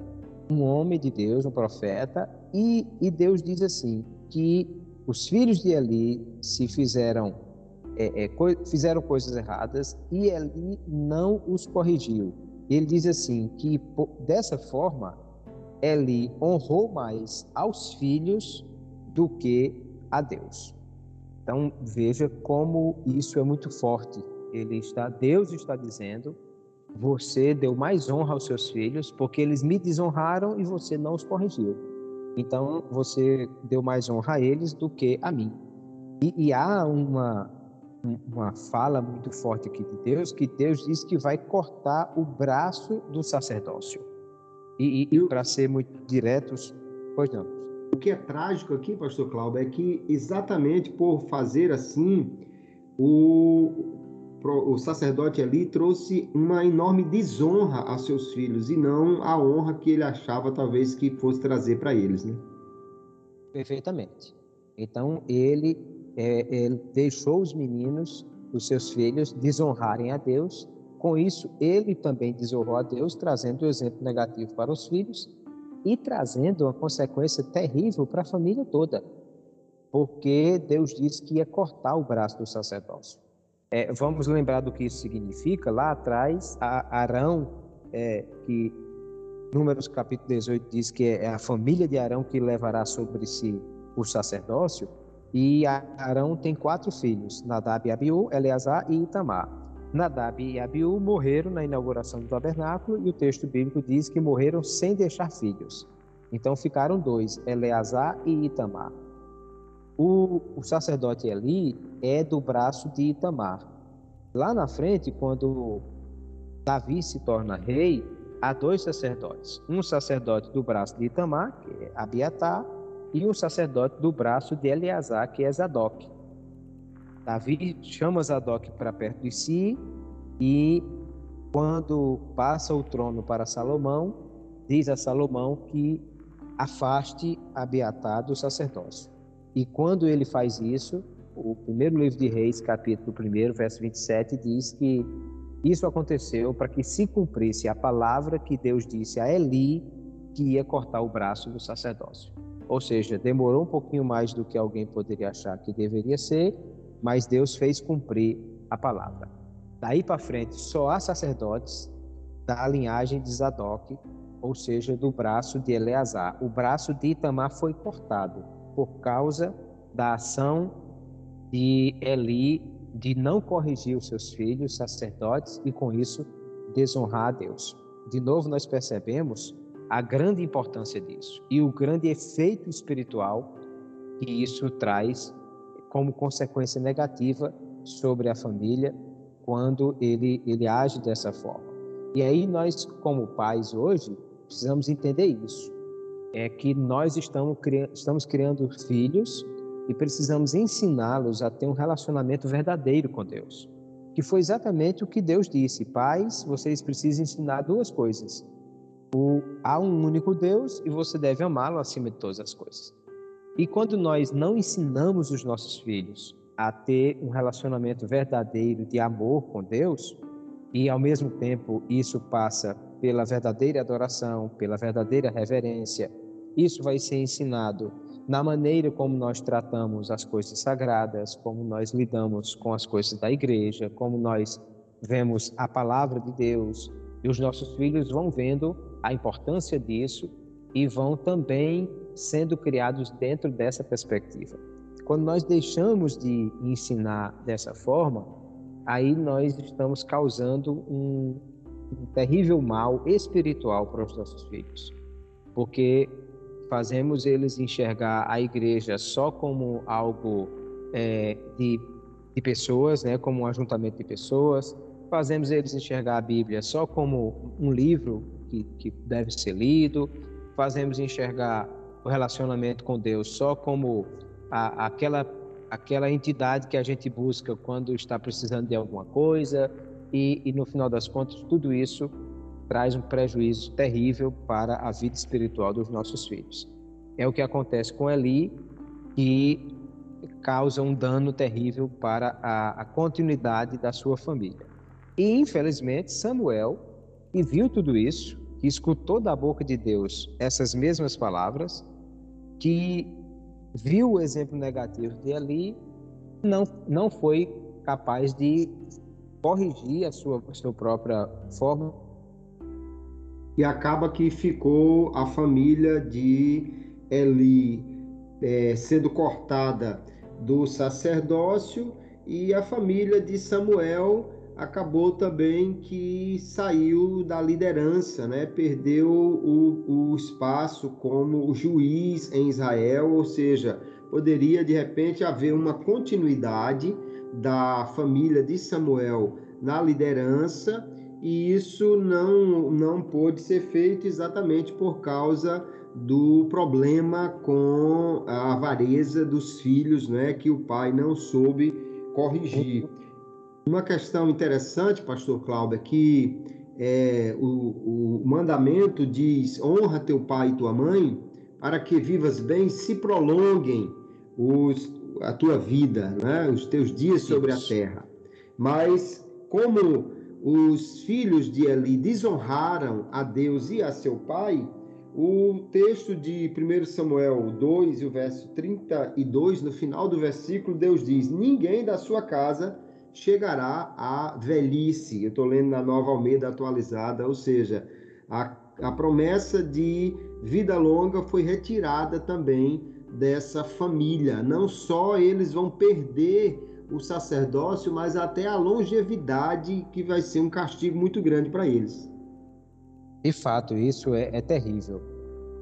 um homem de Deus, um profeta, e, e Deus diz assim: que os filhos de Eli se fizeram é, é, fizeram coisas erradas e ele não os corrigiu. Ele diz assim que dessa forma ele honrou mais aos filhos do que a Deus. Então veja como isso é muito forte. Ele está, Deus está dizendo: você deu mais honra aos seus filhos porque eles me desonraram e você não os corrigiu. Então você deu mais honra a eles do que a mim. E, e há uma uma fala muito forte aqui de Deus, que Deus diz que vai cortar o braço do sacerdócio. E, e, e para ser muito diretos, pois não. O que é trágico aqui, pastor Cláudio, é que exatamente por fazer assim, o, o sacerdote ali trouxe uma enorme desonra a seus filhos e não a honra que ele achava talvez que fosse trazer para eles, né? Perfeitamente. Então ele é, ele deixou os meninos, os seus filhos, desonrarem a Deus. Com isso, ele também desonrou a Deus, trazendo o um exemplo negativo para os filhos e trazendo uma consequência terrível para a família toda, porque Deus disse que ia cortar o braço do sacerdócio. É, vamos lembrar do que isso significa. Lá atrás, Arão, é, que Números capítulo 18 diz que é a família de Arão que levará sobre si o sacerdócio. E Arão tem quatro filhos: Nadab e Abiú, Eleazar e Itamar. Nadab e Abiú morreram na inauguração do tabernáculo e o texto bíblico diz que morreram sem deixar filhos. Então ficaram dois, Eleazar e Itamar. O, o sacerdote Eli é do braço de Itamar. Lá na frente, quando Davi se torna rei, há dois sacerdotes. Um sacerdote do braço de Itamar, que é Abiatar, e um sacerdote do braço de Eleazar, que é Zadok. Davi chama Zadok para perto de si e, quando passa o trono para Salomão, diz a Salomão que afaste Abiatar do sacerdócio. E quando ele faz isso, o primeiro livro de Reis, capítulo 1, verso 27, diz que isso aconteceu para que se cumprisse a palavra que Deus disse a Eli que ia cortar o braço do sacerdócio. Ou seja, demorou um pouquinho mais do que alguém poderia achar que deveria ser, mas Deus fez cumprir a palavra. Daí para frente, só há sacerdotes da linhagem de Zadok, ou seja, do braço de Eleazar. O braço de Itamar foi cortado por causa da ação de Eli de não corrigir os seus filhos sacerdotes e com isso desonrar a Deus. De novo nós percebemos a grande importância disso e o grande efeito espiritual que isso traz como consequência negativa sobre a família quando ele ele age dessa forma. E aí nós como pais hoje precisamos entender isso. É que nós estamos, estamos criando filhos e precisamos ensiná-los a ter um relacionamento verdadeiro com Deus. Que foi exatamente o que Deus disse: Pais, vocês precisam ensinar duas coisas. O, há um único Deus e você deve amá-lo acima de todas as coisas. E quando nós não ensinamos os nossos filhos a ter um relacionamento verdadeiro de amor com Deus, e ao mesmo tempo isso passa pela verdadeira adoração, pela verdadeira reverência, isso vai ser ensinado na maneira como nós tratamos as coisas sagradas, como nós lidamos com as coisas da igreja, como nós vemos a palavra de Deus, e os nossos filhos vão vendo a importância disso e vão também sendo criados dentro dessa perspectiva. Quando nós deixamos de ensinar dessa forma, aí nós estamos causando um, um terrível mal espiritual para os nossos filhos, porque fazemos eles enxergar a igreja só como algo é, de, de pessoas, né, como um ajuntamento de pessoas, fazemos eles enxergar a Bíblia só como um livro que, que deve ser lido, fazemos enxergar o relacionamento com Deus só como a, aquela aquela entidade que a gente busca quando está precisando de alguma coisa e, e no final das contas tudo isso traz um prejuízo terrível para a vida espiritual dos nossos filhos. É o que acontece com Eli, que causa um dano terrível para a, a continuidade da sua família. E, infelizmente, Samuel, que viu tudo isso, que escutou da boca de Deus essas mesmas palavras, que viu o exemplo negativo de Eli, não, não foi capaz de corrigir a sua, a sua própria forma. E acaba que ficou a família de Eli é, sendo cortada do sacerdócio e a família de Samuel acabou também que saiu da liderança, né? perdeu o, o espaço como juiz em Israel, ou seja, poderia de repente haver uma continuidade da família de Samuel na liderança e isso não, não pôde ser feito exatamente por causa do problema com a avareza dos filhos, né, que o pai não soube corrigir. Uma questão interessante, pastor Cláudio, é que é, o, o mandamento diz: honra teu pai e tua mãe, para que vivas bem, se prolonguem os, a tua vida, né, os teus dias sobre a terra. Mas como os filhos de Eli desonraram a Deus e a seu pai, o texto de 1 Samuel 2, o verso 32, no final do versículo, Deus diz: Ninguém da sua casa chegará à velhice. Eu estou lendo na nova Almeida atualizada, ou seja, a, a promessa de vida longa foi retirada também dessa família. Não só eles vão perder o sacerdócio, mas até a longevidade, que vai ser um castigo muito grande para eles. De fato, isso é, é, terrível.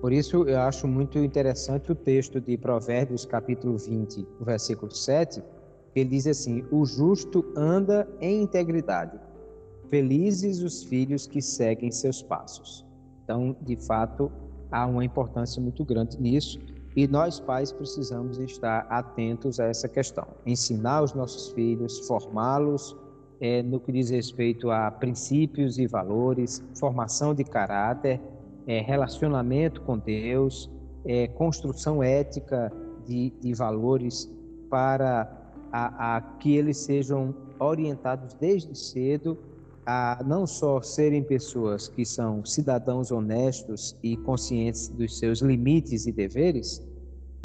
Por isso, eu acho muito interessante o texto de Provérbios, capítulo 20, versículo 7, que ele diz assim: O justo anda em integridade, felizes os filhos que seguem seus passos. Então, de fato, há uma importância muito grande nisso e nós pais precisamos estar atentos a essa questão, ensinar os nossos filhos, formá-los é, no que diz respeito a princípios e valores, formação de caráter, é, relacionamento com Deus, é, construção ética de, de valores para a, a que eles sejam orientados desde cedo a não só serem pessoas que são cidadãos honestos e conscientes dos seus limites e deveres,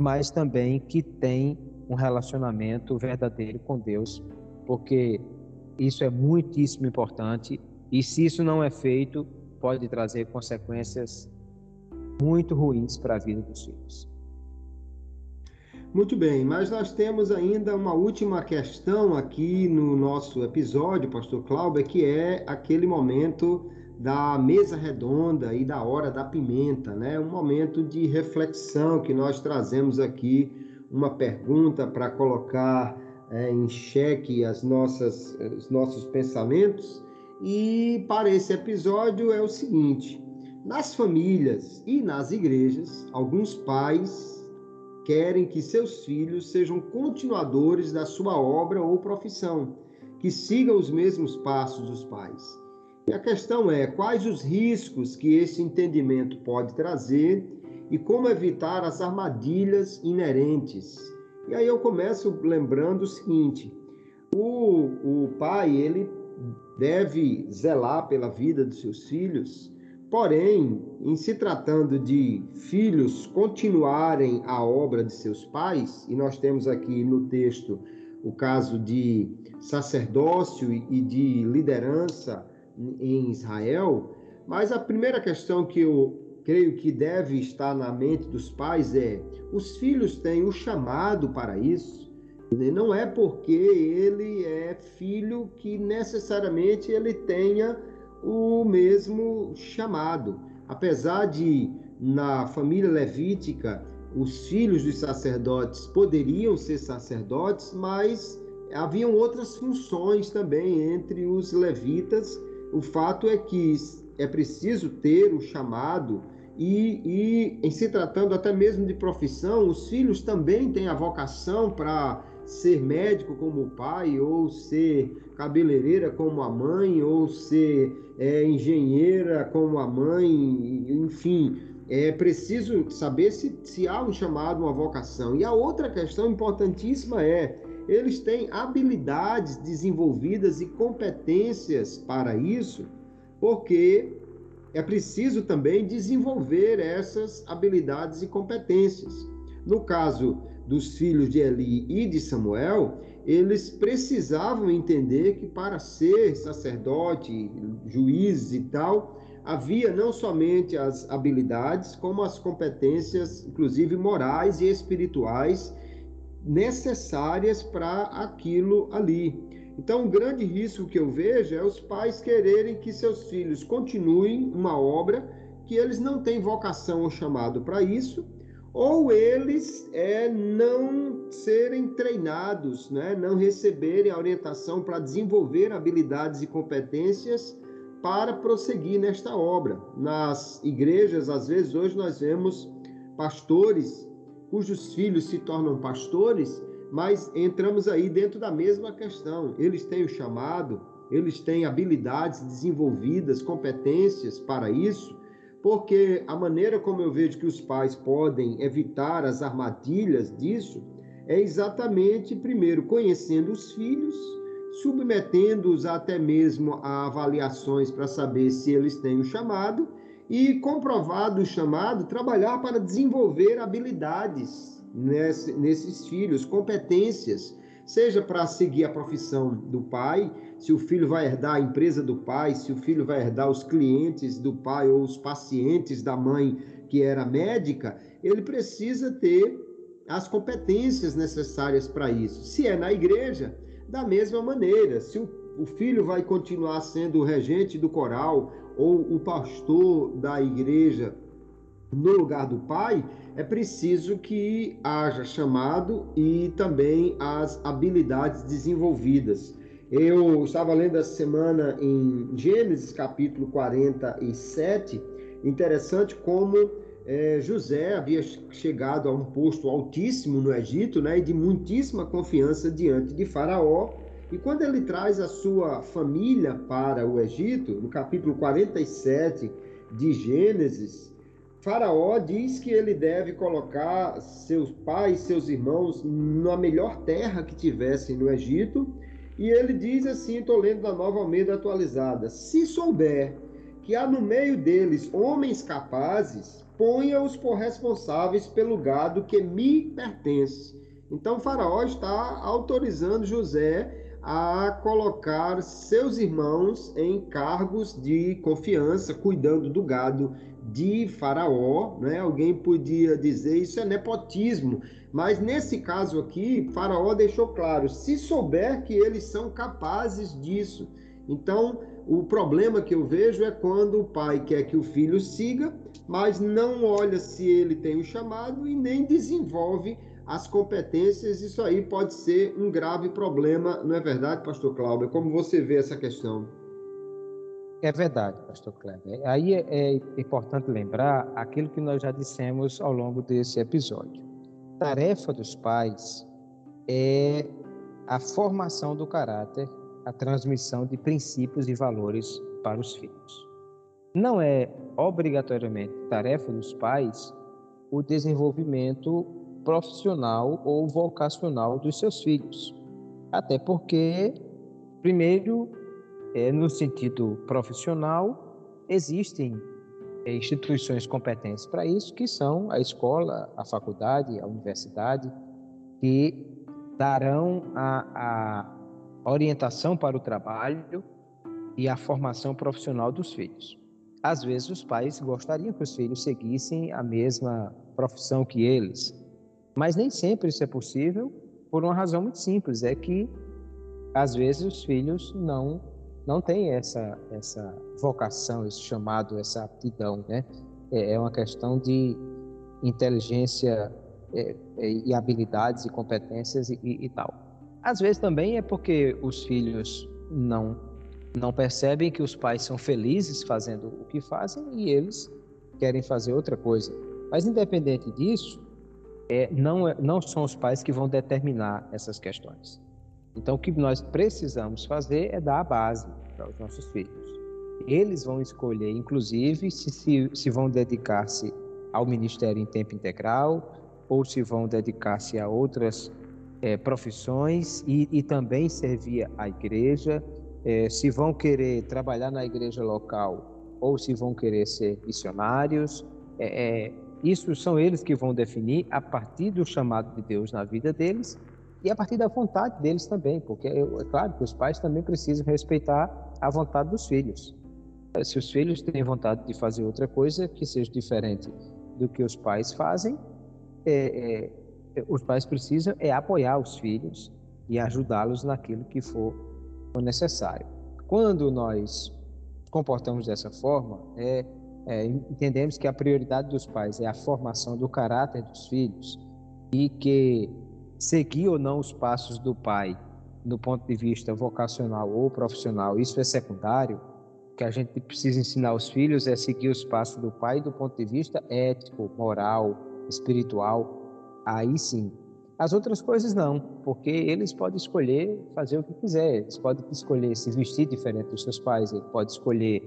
mas também que têm um relacionamento verdadeiro com Deus, porque isso é muitíssimo importante e se isso não é feito, pode trazer consequências muito ruins para a vida dos filhos. Muito bem, mas nós temos ainda uma última questão aqui no nosso episódio, Pastor Cláudio, que é aquele momento da mesa redonda e da hora da pimenta, né? Um momento de reflexão que nós trazemos aqui, uma pergunta para colocar é, em xeque as nossas, os nossos pensamentos. E para esse episódio é o seguinte: nas famílias e nas igrejas, alguns pais querem que seus filhos sejam continuadores da sua obra ou profissão, que sigam os mesmos passos dos pais. E a questão é quais os riscos que esse entendimento pode trazer e como evitar as armadilhas inerentes. E aí eu começo lembrando o seguinte: o, o pai ele deve zelar pela vida dos seus filhos Porém, em se tratando de filhos continuarem a obra de seus pais, e nós temos aqui no texto o caso de sacerdócio e de liderança em Israel, mas a primeira questão que eu creio que deve estar na mente dos pais é: os filhos têm o chamado para isso. Não é porque ele é filho que necessariamente ele tenha o mesmo chamado. Apesar de, na família levítica, os filhos dos sacerdotes poderiam ser sacerdotes, mas haviam outras funções também entre os levitas. O fato é que é preciso ter o chamado, e, e em se tratando até mesmo de profissão, os filhos também têm a vocação para ser médico como o pai, ou ser cabeleireira como a mãe, ou ser é, engenheira como a mãe, enfim, é preciso saber se, se há um chamado, uma vocação. E a outra questão importantíssima é: eles têm habilidades desenvolvidas e competências para isso, porque é preciso também desenvolver essas habilidades e competências. No caso dos filhos de Eli e de Samuel, eles precisavam entender que para ser sacerdote, juiz e tal, havia não somente as habilidades, como as competências, inclusive morais e espirituais, necessárias para aquilo ali. Então, um grande risco que eu vejo é os pais quererem que seus filhos continuem uma obra que eles não têm vocação ou chamado para isso, ou eles é, não serem treinados, né? não receberem a orientação para desenvolver habilidades e competências para prosseguir nesta obra. Nas igrejas, às vezes, hoje nós vemos pastores cujos filhos se tornam pastores, mas entramos aí dentro da mesma questão. Eles têm o chamado, eles têm habilidades desenvolvidas, competências para isso, porque a maneira como eu vejo que os pais podem evitar as armadilhas disso é exatamente, primeiro, conhecendo os filhos, submetendo-os até mesmo a avaliações para saber se eles têm o chamado e, comprovado o chamado, trabalhar para desenvolver habilidades nesse, nesses filhos, competências, seja para seguir a profissão do pai, se o filho vai herdar a empresa do pai, se o filho vai herdar os clientes do pai ou os pacientes da mãe que era médica, ele precisa ter as competências necessárias para isso. Se é na igreja, da mesma maneira, se o, o filho vai continuar sendo o regente do coral ou o pastor da igreja no lugar do pai, é preciso que haja chamado e também as habilidades desenvolvidas. Eu estava lendo essa semana em Gênesis capítulo 47, interessante como é, José havia chegado a um posto altíssimo no Egito, né, e de muitíssima confiança diante de Faraó. E quando ele traz a sua família para o Egito, no capítulo 47 de Gênesis, Faraó diz que ele deve colocar seus pais, seus irmãos, na melhor terra que tivessem no Egito. E ele diz assim, estou lendo da Nova Almeida atualizada: se souber que há no meio deles homens capazes, ponha-os por responsáveis pelo gado que me pertence. Então, Faraó está autorizando José a colocar seus irmãos em cargos de confiança, cuidando do gado de Faraó, né? Alguém podia dizer isso é nepotismo, mas nesse caso aqui, Faraó deixou claro: se souber que eles são capazes disso. Então, o problema que eu vejo é quando o pai quer que o filho siga, mas não olha se ele tem o chamado e nem desenvolve as competências. Isso aí pode ser um grave problema, não é verdade, pastor Cláudio? Como você vê essa questão? É verdade, pastor Kleber. Aí é, é importante lembrar aquilo que nós já dissemos ao longo desse episódio. A tarefa dos pais é a formação do caráter, a transmissão de princípios e valores para os filhos. Não é obrigatoriamente tarefa dos pais o desenvolvimento profissional ou vocacional dos seus filhos. Até porque, primeiro, é, no sentido profissional, existem é, instituições competentes para isso, que são a escola, a faculdade, a universidade, que darão a, a orientação para o trabalho e a formação profissional dos filhos. Às vezes, os pais gostariam que os filhos seguissem a mesma profissão que eles, mas nem sempre isso é possível por uma razão muito simples: é que às vezes os filhos não não tem essa, essa vocação, esse chamado, essa aptidão, né? É, é uma questão de inteligência é, é, e habilidades e competências e, e, tal. Às vezes também é porque os filhos não não percebem que os pais são felizes fazendo o que fazem e eles querem fazer outra coisa. Mas independente disso, é, não, é, não são os pais que vão determinar essas questões. Então, o que nós precisamos fazer é dar a base para os nossos filhos. Eles vão escolher, inclusive, se, se, se vão dedicar-se ao ministério em tempo integral ou se vão dedicar-se a outras é, profissões e, e, também servir à igreja, é, se vão querer trabalhar na igreja local ou se vão querer ser missionários. É, isso são eles que vão definir a partir do chamado de Deus na vida deles e a partir da vontade deles também, porque é, claro que os pais também precisam respeitar a vontade dos filhos. Se os filhos têm vontade de fazer outra coisa que seja diferente do que os pais fazem, é, é, os pais precisam é apoiar os filhos e ajudá-los naquilo que for necessário. Quando nós comportamos dessa forma, é, é, entendemos que a prioridade dos pais é a formação do caráter dos filhos e que seguir ou não os passos do pai do ponto de vista vocacional ou profissional, isso é secundário. O que a gente precisa ensinar aos filhos é seguir os passos do pai do ponto de vista ético, moral, espiritual. Aí sim. As outras coisas não, porque eles podem escolher fazer o que quiser. Eles podem escolher se vestir diferente dos seus pais, ele pode escolher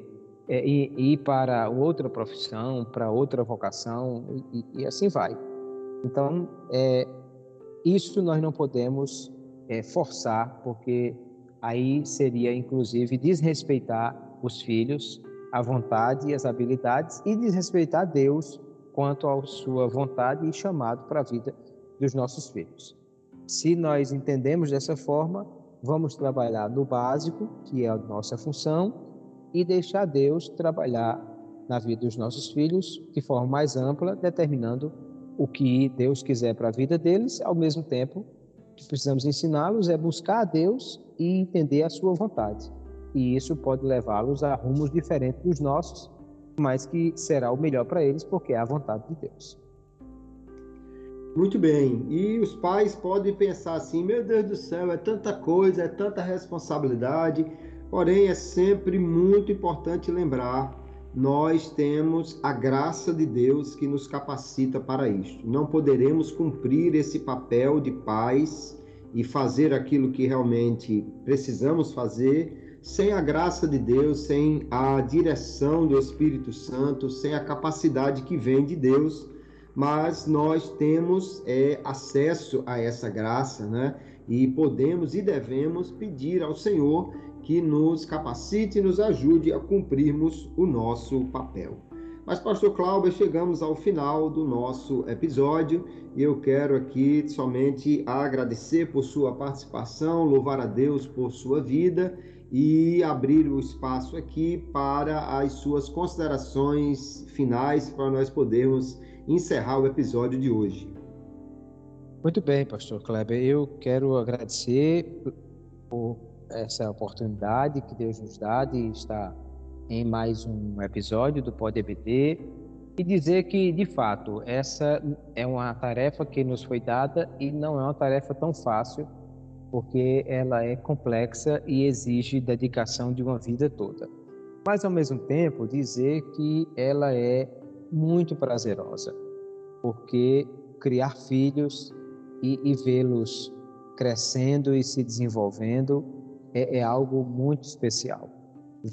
é, ir, ir, para outra profissão, para outra vocação e, e assim vai. Então, é, isso nós não podemos é, forçar, porque aí seria inclusive desrespeitar os filhos, a vontade e as habilidades e desrespeitar Deus quanto à sua vontade e chamado para a vida dos nossos filhos. Se nós entendemos dessa forma, vamos trabalhar no básico, que é a nossa função, e deixar Deus trabalhar na vida dos nossos filhos de forma mais ampla, determinando o que Deus quiser para a vida deles, ao mesmo tempo que precisamos ensiná-los é buscar a Deus e entender a sua vontade. E isso pode levá-los a rumos diferentes dos nossos, mas que será o melhor para eles porque é a vontade de Deus. Muito bem. E os pais podem pensar assim: meu Deus do céu, é tanta coisa, é tanta responsabilidade. Porém, é sempre muito importante lembrar: nós temos a graça de Deus que nos capacita para isto. Não poderemos cumprir esse papel de pais e fazer aquilo que realmente precisamos fazer sem a graça de Deus, sem a direção do Espírito Santo, sem a capacidade que vem de Deus mas nós temos é, acesso a essa graça, né? E podemos e devemos pedir ao Senhor que nos capacite e nos ajude a cumprirmos o nosso papel. Mas, Pastor Cláudio, chegamos ao final do nosso episódio e eu quero aqui somente agradecer por sua participação, louvar a Deus por sua vida e abrir o espaço aqui para as suas considerações finais para nós podermos encerrar o episódio de hoje. Muito bem, pastor Kleber. Eu quero agradecer por essa oportunidade que Deus nos dá de estar em mais um episódio do Pode EBD e dizer que, de fato, essa é uma tarefa que nos foi dada e não é uma tarefa tão fácil, porque ela é complexa e exige dedicação de uma vida toda. Mas, ao mesmo tempo, dizer que ela é muito prazerosa, porque criar filhos e, e vê-los crescendo e se desenvolvendo é, é algo muito especial.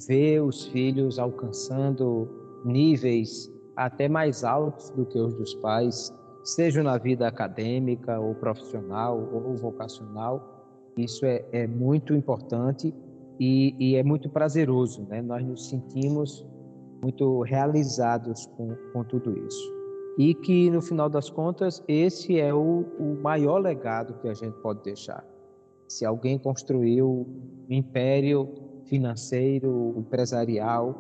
Ver os filhos alcançando níveis até mais altos do que os dos pais, seja na vida acadêmica ou profissional ou vocacional, isso é, é muito importante e, e, é muito prazeroso, né? Nós nos sentimos muito realizados com, com tudo isso. E que, no final das contas, esse é o, o maior legado que a gente pode deixar. Se alguém construiu um império financeiro, empresarial,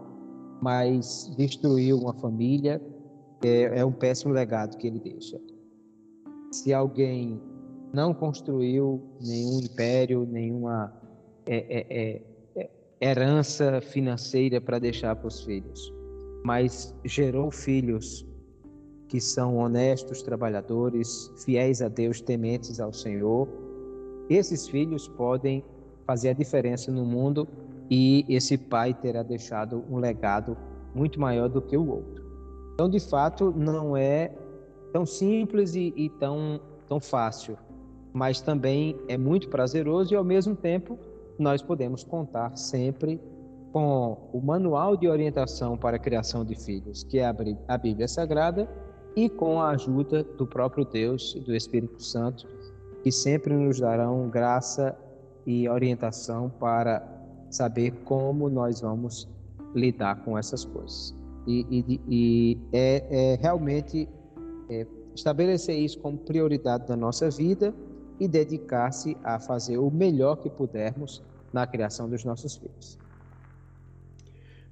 mas destruiu uma família, é, é um péssimo legado que ele deixa. Se alguém não construiu nenhum império, nenhuma é, é, é, é herança financeira para deixar para os filhos, mas gerou filhos que são honestos, trabalhadores, fiéis a Deus, tementes ao Senhor. Esses filhos podem fazer a diferença no mundo e esse pai terá deixado um legado muito maior do que o outro. Então, de fato, não é tão simples e, e tão, tão fácil, mas também é muito prazeroso e, ao mesmo tempo, nós podemos contar sempre com o Manual de Orientação para a Criação de Filhos, que é a Bíblia Sagrada, e com a ajuda do próprio Deus e do Espírito Santo, que sempre nos darão graça e orientação para saber como nós vamos lidar com essas coisas. E, e, e é, é, realmente é, estabelecer isso como prioridade da nossa vida e dedicar-se a fazer o melhor que pudermos na criação dos nossos filhos.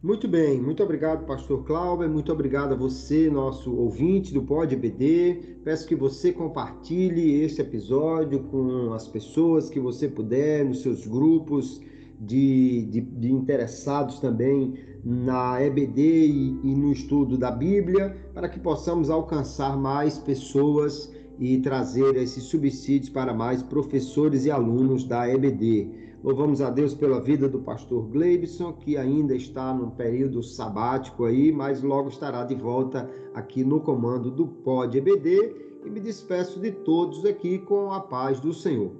Muito bem, muito obrigado, pastor Cláudio, muito obrigado a você, nosso ouvinte do Pod EBD. Peço que você compartilhe este episódio com as pessoas que você puder, nos seus grupos de, de, de interessados também na EBD e, e no estudo da Bíblia, para que possamos alcançar mais pessoas e trazer esses subsídios para mais professores e alunos da EBD. Louvamos a Deus pela vida do pastor Gleibson, que ainda está num período sabático aí, mas logo estará de volta aqui no comando do Pod EBD. E me despeço de todos aqui com a paz do Senhor.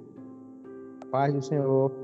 Paz do Senhor.